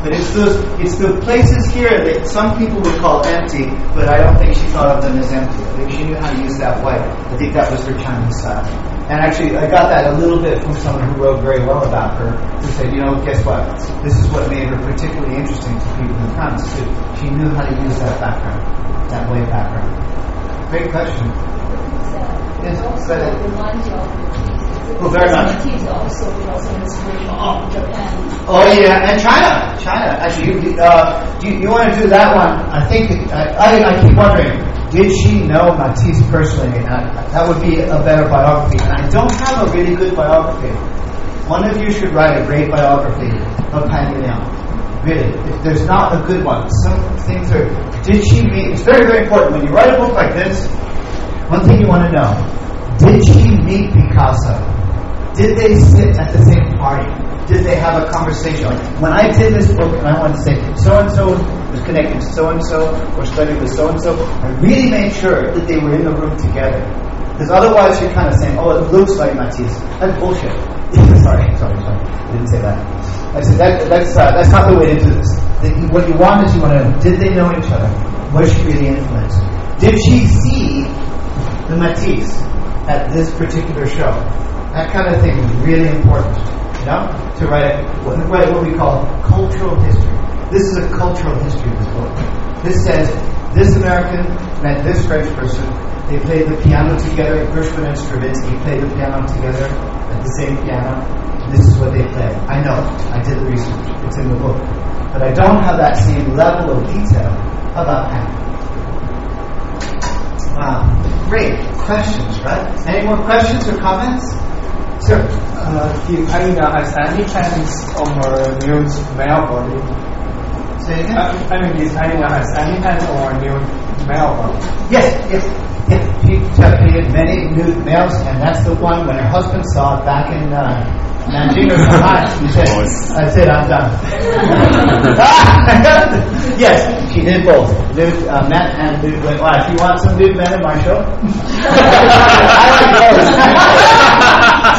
But it's those it's the places here that some people would call empty, but I don't think she thought of them as empty. I think she knew how to use that white. I think that was her Chinese style. And actually, I got that a little bit from someone who wrote very well about her, who said, you know, guess what? This is what made her particularly interesting to people in France. Too. She knew how to use that background, that white background. Great question. Yes, ahead. reminds you of Oh, very much. It also from Japan. Oh yeah, and China, China. Actually, you, uh, do you, you want to do that one? I think I, I, I keep wondering, did she know Matisse personally? And I, that would be a better biography. And I don't have a really good biography. One of you should write a great biography of Pan. Really, if there's not a good one, some things are. Did she meet? It's very, very important when you write a book like this. One thing you want to know: Did she meet Picasso? Did they sit at the same party? Did they have a conversation? Like when I did this book and I wanted to say so and so was connected to so and so or studied with so and so, I really made sure that they were in the room together. Because otherwise you're kind of saying, oh, it looks like Matisse. That's bullshit. <laughs> sorry, sorry, sorry. I didn't say that. I said that, that's, uh, that's not the way to do this. The, what you want is you want to know, did they know each other? Was she really influenced? Did she see the Matisse at this particular show? That kind of thing is really important, you know, to write what, write what we call cultural history. This is a cultural history of this book. This says this American met this French person. They played the piano together. Gershwin and Stravinsky played the piano together at the same piano. This is what they played. I know. I did the research. It's in the book. But I don't have that same level of detail about Hannah. Wow. Great questions, right? Any more questions or comments? Sir. Uh, if Aina has any plans on her new male body? Say it again. Uh, I mean, Aina has any plans on her new male body? Yes, yes. yes. She created many nude males, and that's the one when her husband saw it back in uh, Nanjing or <laughs> Shanghai. He said, That's it, I'm done. <laughs> yes, she did both. Nude uh, men and nude women. Well, if you want some nude men in my show, <laughs> I like those.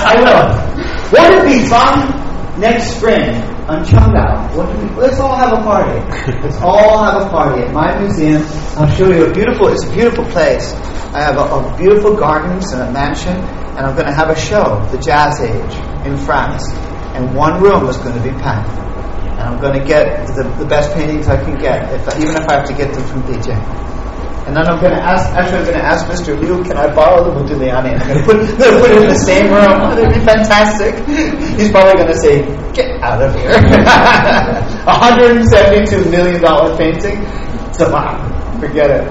I will. Won't it be fun next spring on? Won't it be- Let's all have a party. <laughs> Let's all have a party at my museum. I'll show you a beautiful. It's a beautiful place. I have a, a beautiful gardens and a mansion, and I'm going to have a show, the Jazz Age, in France. And one room is going to be packed, and I'm going to get the, the best paintings I can get, if, even if I have to get them from Beijing. And then I'm going to ask, actually, I'm going to ask Mr. Liu, can I borrow the Modigliani? And I'm going to put, I'm going to put it in the same room. <laughs> It'd be fantastic. He's probably going to say, get out of here. <laughs> $172 million painting? So, wow, forget it.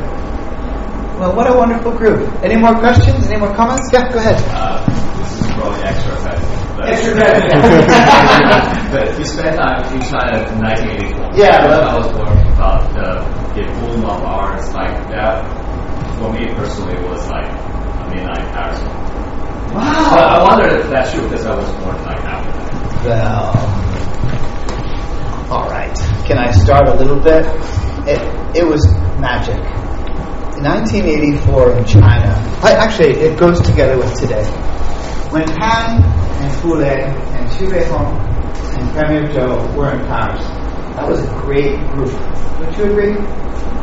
Well, what a wonderful group. Any more questions? Any more comments? Yeah, go ahead. Uh, this is probably extra credit. But, Extra credit. <laughs> but you spent time in China in 1984. Yeah. When I was working the, the boom of arts like that, for me personally, was like a midnight Paris. But I Wow. wonder if that's true because I was born like after that. Well, all right. Can I start a little bit? It, it was magic. In 1984 in China, I, actually, it goes together with today. When Han and Fu Lei and Xu Beihong and Premier Zhou were in Paris, that was a great group. Don't you agree?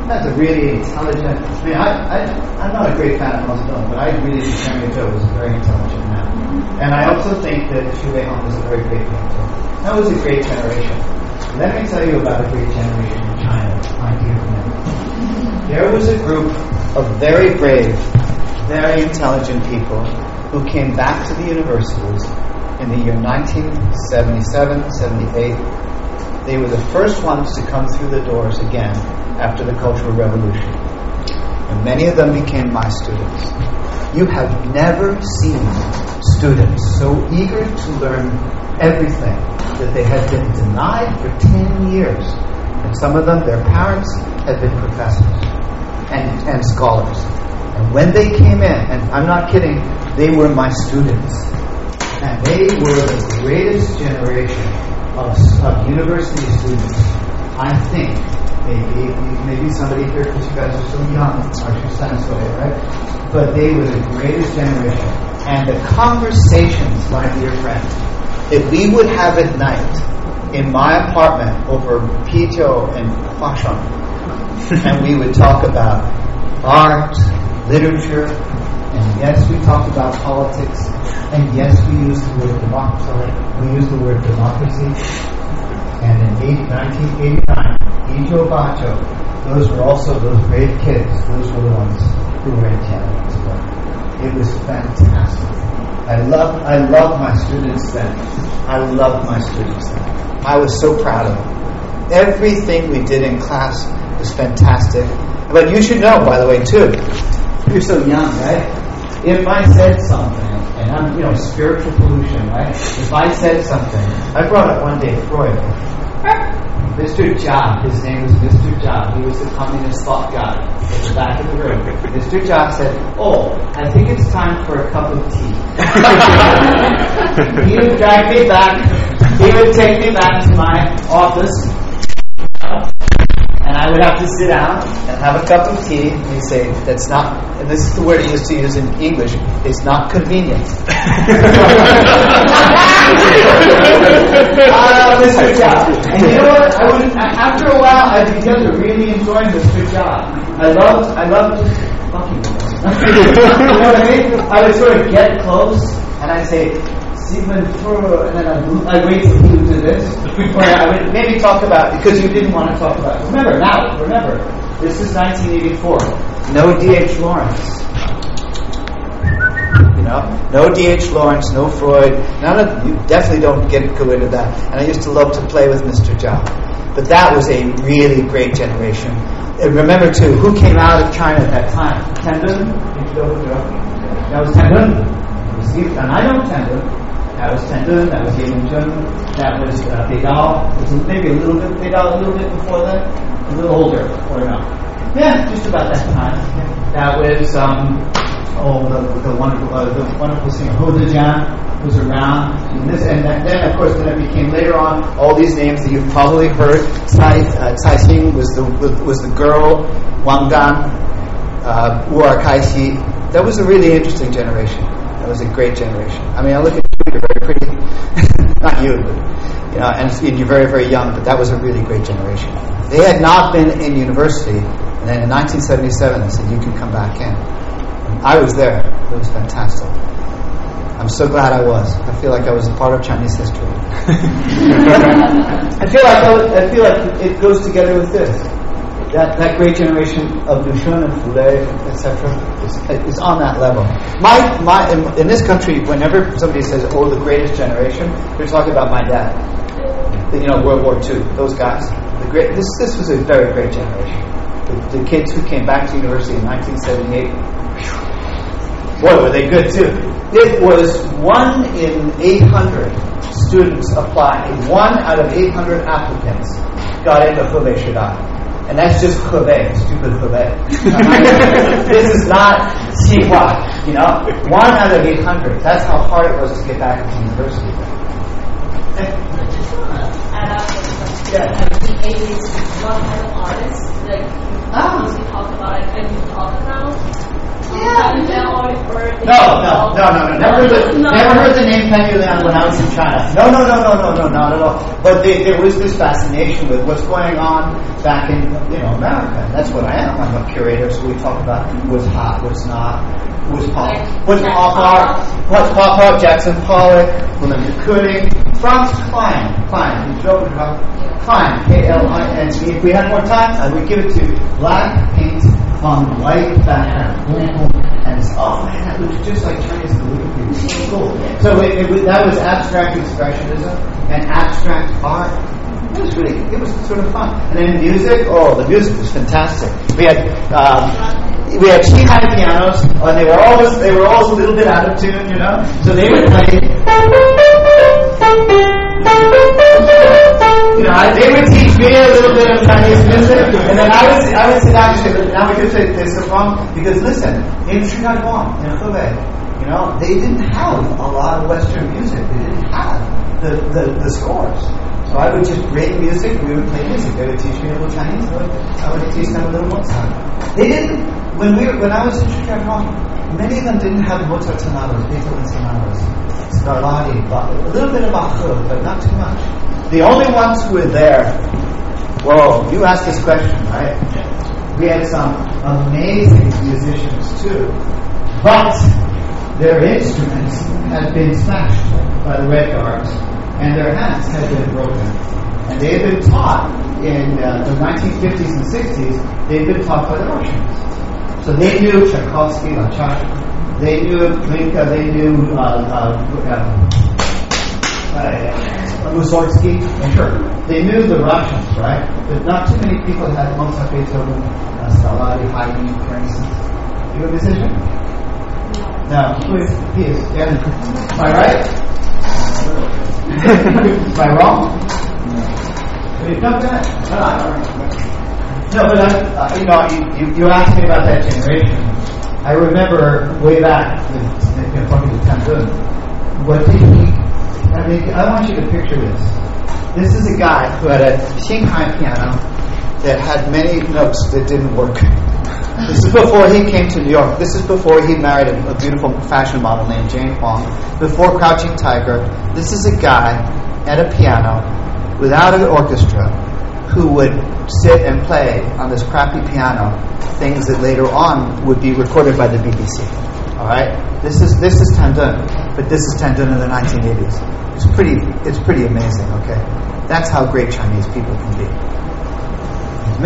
That's a really intelligent. I mean, I, I, I'm not a great fan of films, but I really think Premier Zhou was a very intelligent man. And I also think that Xu Beihong was a very great painter. That was a great generation. Let me tell you about a great generation in China, my dear friend. There was a group of very brave, very intelligent people who came back to the universities in the year 1977, 78. They were the first ones to come through the doors again after the Cultural Revolution. and many of them became my students. You have never seen students so eager to learn everything that they had been denied for 10 years. And some of them, their parents had been professors and, and scholars. And when they came in, and I'm not kidding, they were my students. And they were the greatest generation of, of university students. I think maybe maybe somebody here because you guys are so young, are science way, right? But they were the greatest generation. And the conversations, my dear friend, that we would have at night in my apartment over Pito and Huashang, and we would talk about art, literature, and yes, we talked about politics, and yes, we used the word democracy. We used the word democracy. And in 8, 1989, Ijo Bacho, those were also those brave kids. Those were the ones who were in Canada. It was fantastic. I love I love my students then. I loved my students then. I was so proud of them. Everything we did in class was fantastic. But you should know, by the way, too. You're so young, right? If I said something, and I'm, you know, spiritual pollution, right? If I said something, I brought up one day Freud. Mr. Jia, his name was Mr. Jia. He was the communist thought guy at the back of the room. Mr. Jia said, Oh, I think it's time for a cup of tea. <laughs> he would drag me back. He would take me back to my office. I would have to sit down and have a cup of tea. And he'd say, That's not, and this is the word he used to use in English, it's not convenient. <laughs> Ah, Mr. Jia. And you know what? I would, after a while, I began to really enjoy Mr. Jia. I loved, I loved fucking <laughs> you know what I mean? I would sort of get close and I'd say, Sigmund Freud, and then I'd, I'd wait till he would do this. <laughs> I would maybe talk about, because you didn't want to talk about, remember now, remember, this is 1984. No D.H. Lawrence. You know, no D.H. Lawrence, no Freud. None of you definitely don't get go into that. And I used to love to play with Mr. Zhao. But that was a really great generation. And remember too, who came out of China at that time? Tan Dun? That was Tan Dun. And I know Tan Dun. That was Tan Dun. That was Ye Jun. That was uh, Bei Dao. Was maybe a little bit Bei Dao, a little bit before that, a little older, or no? Yeah, just about that time. That was um, oh the, the wonderful uh, the wonderful singer Hou Dejian was around. And this and that, then of course then it became later on all these names that you've probably heard. Cai uh, Chai Ling was the was the girl. Wang Dan, uh, Wu Kaixi. That was a really interesting generation. That was a great generation. I mean, I look at you're very pretty. <laughs> Not you, but, uh, you know, and you're very, very young, but that was a really great generation. They had not been in university, and then in 1977 they said, you can come back in. And I was there. It was fantastic. I'm so glad I was. I feel like I was a part of Chinese history. <laughs> I feel like I, I feel like it goes together with this. That, that great generation of Duchenne and Fu Lei, etc., is, is on that level. My, my, in, in this country, whenever somebody says, "Oh, the greatest generation," they're talking about my dad. You know, World War II. Those guys. The great. This this was a very great generation. The, the kids who came back to university in 1978. Boy, were they good too. It was one in 800 students applied. One out of 800 applicants got into Hebei Shidai. And that's just Hebei, stupid Hebei. <laughs> this is not Xinhua, you know? One out of 800. That's how hard it was to get back into university. add up with Yeah. the eighties, what kind of artists like you ah. talk about like can you talk about? Yeah. Or, or No, no, no, no, no. Never heard the, No. never heard the name Pan Yu Liang when I was in China. No, no, no, no, no, no, not at all. But they, there was this fascination with what's going on back in, you know, America. And that's what I am. I'm a curator, so we talk about what's hot, what's not, what's pop, what's pop art, what's pop art, Jackson Pollock, William de Kooning, Franz Kline, Kline, you know about Kline, K-L-I-N-E. If we had more time, I would give it to. Black paint on white background. Boom, boom. And it's, oh man, that looks just like Chinese calligraphy. It so cool. So it, it, that was abstract expressionism and abstract art. It was really, it was sort of fun. And then music, oh, the music was fantastic. We had, um, we had Xinghai pianos, and they were always they were always a little bit out of tune, you know. So they would play. Know, I- they would teach me a little bit of Chinese music, and then I would I would sit down and say, "But now we can say this is wrong because listen, in Chicago, in Hebei, you know, they didn't have a lot of Western music. They didn't have the, the, the scores. So I would just bring music, we would play music. They would teach me a little Chinese, I would, I would teach them a little Mozart. They didn't, when we when I was in Chicago, many of them didn't have Mozart sonatas, Beethoven sonatas, Scarlatti, Bach, a little bit of Bach, but not too much. The only ones who were there, whoa, you asked this question, right? We had some amazing musicians too, but their instruments had been smashed by the Red Guards, and their hands had been broken. And they had been taught in uh, the 1950s and 60s, they'd been taught by the Russians. So they knew Tchaikovsky, Lachak, they knew Glinka, they knew uh, uh, uh, Mussorgsky, sure. They knew the Russians, right? But not too many people had Mozart, Beethoven, uh, Scarlatti, Haydn, for instance. You a musician? No, he is? Yeah. Am I right? <laughs> Am I wrong? No. You know that? No, but I, uh, you know, you, you, asked me about that generation. I remember way back with you know, talking to Tan Dun. What did he? I mean, I want you to picture this. This is a guy who had a Xinghai piano that had many notes that didn't work. This is before he came to New York. This is before he married a, a beautiful fashion model named Jane Huang. Before Crouching Tiger. This is a guy at a piano without an orchestra who would sit and play on this crappy piano things that later on would be recorded by the BBC. All right, this is this is Tan Dun, but this is Tan Dun in the 1980s. It's pretty it's pretty amazing. Okay, that's how great Chinese people can be.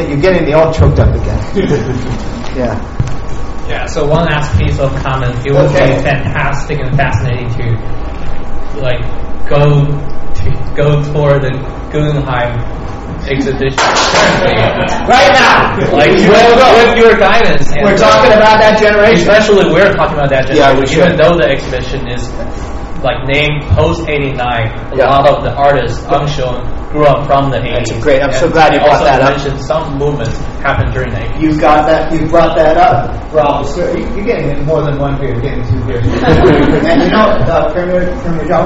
You're getting me all choked up again. <laughs> yeah. Yeah, so one last piece of comment. It would Okay. be fantastic and fascinating to like go to go tour the Guggenheim exhibition. Right now, Like We'll with, your guidance. We're talking about that generation. Especially we're talking about that Yeah, generation. we even should. though the exhibition is like named post eighty nine, a Yeah. lot of the artists unshown grew up from the eighties. That's great. I'm so glad you brought that up. mentioned some movements happened during the eighties. You got that. You brought that up, Rob. So you- You're getting more than one beer. You're getting two beers. <laughs> and you know, uh, Premier Premier Zhao,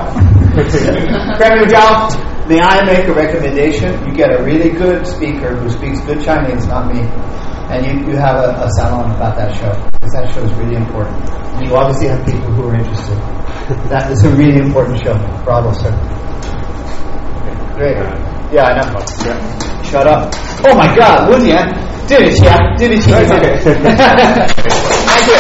<laughs> Premier Zhao, may I make a recommendation? You get a really good speaker who speaks good Chinese, not me, and you, you have a, a salon about that show because that show is really important. And you obviously have people who are interested. <laughs> that is a really important show. Bravo, sir. Great. Yeah, I know. Shut up. Oh my God, Wunyan did it, yeah, did it. Yeah. <laughs> Thank you.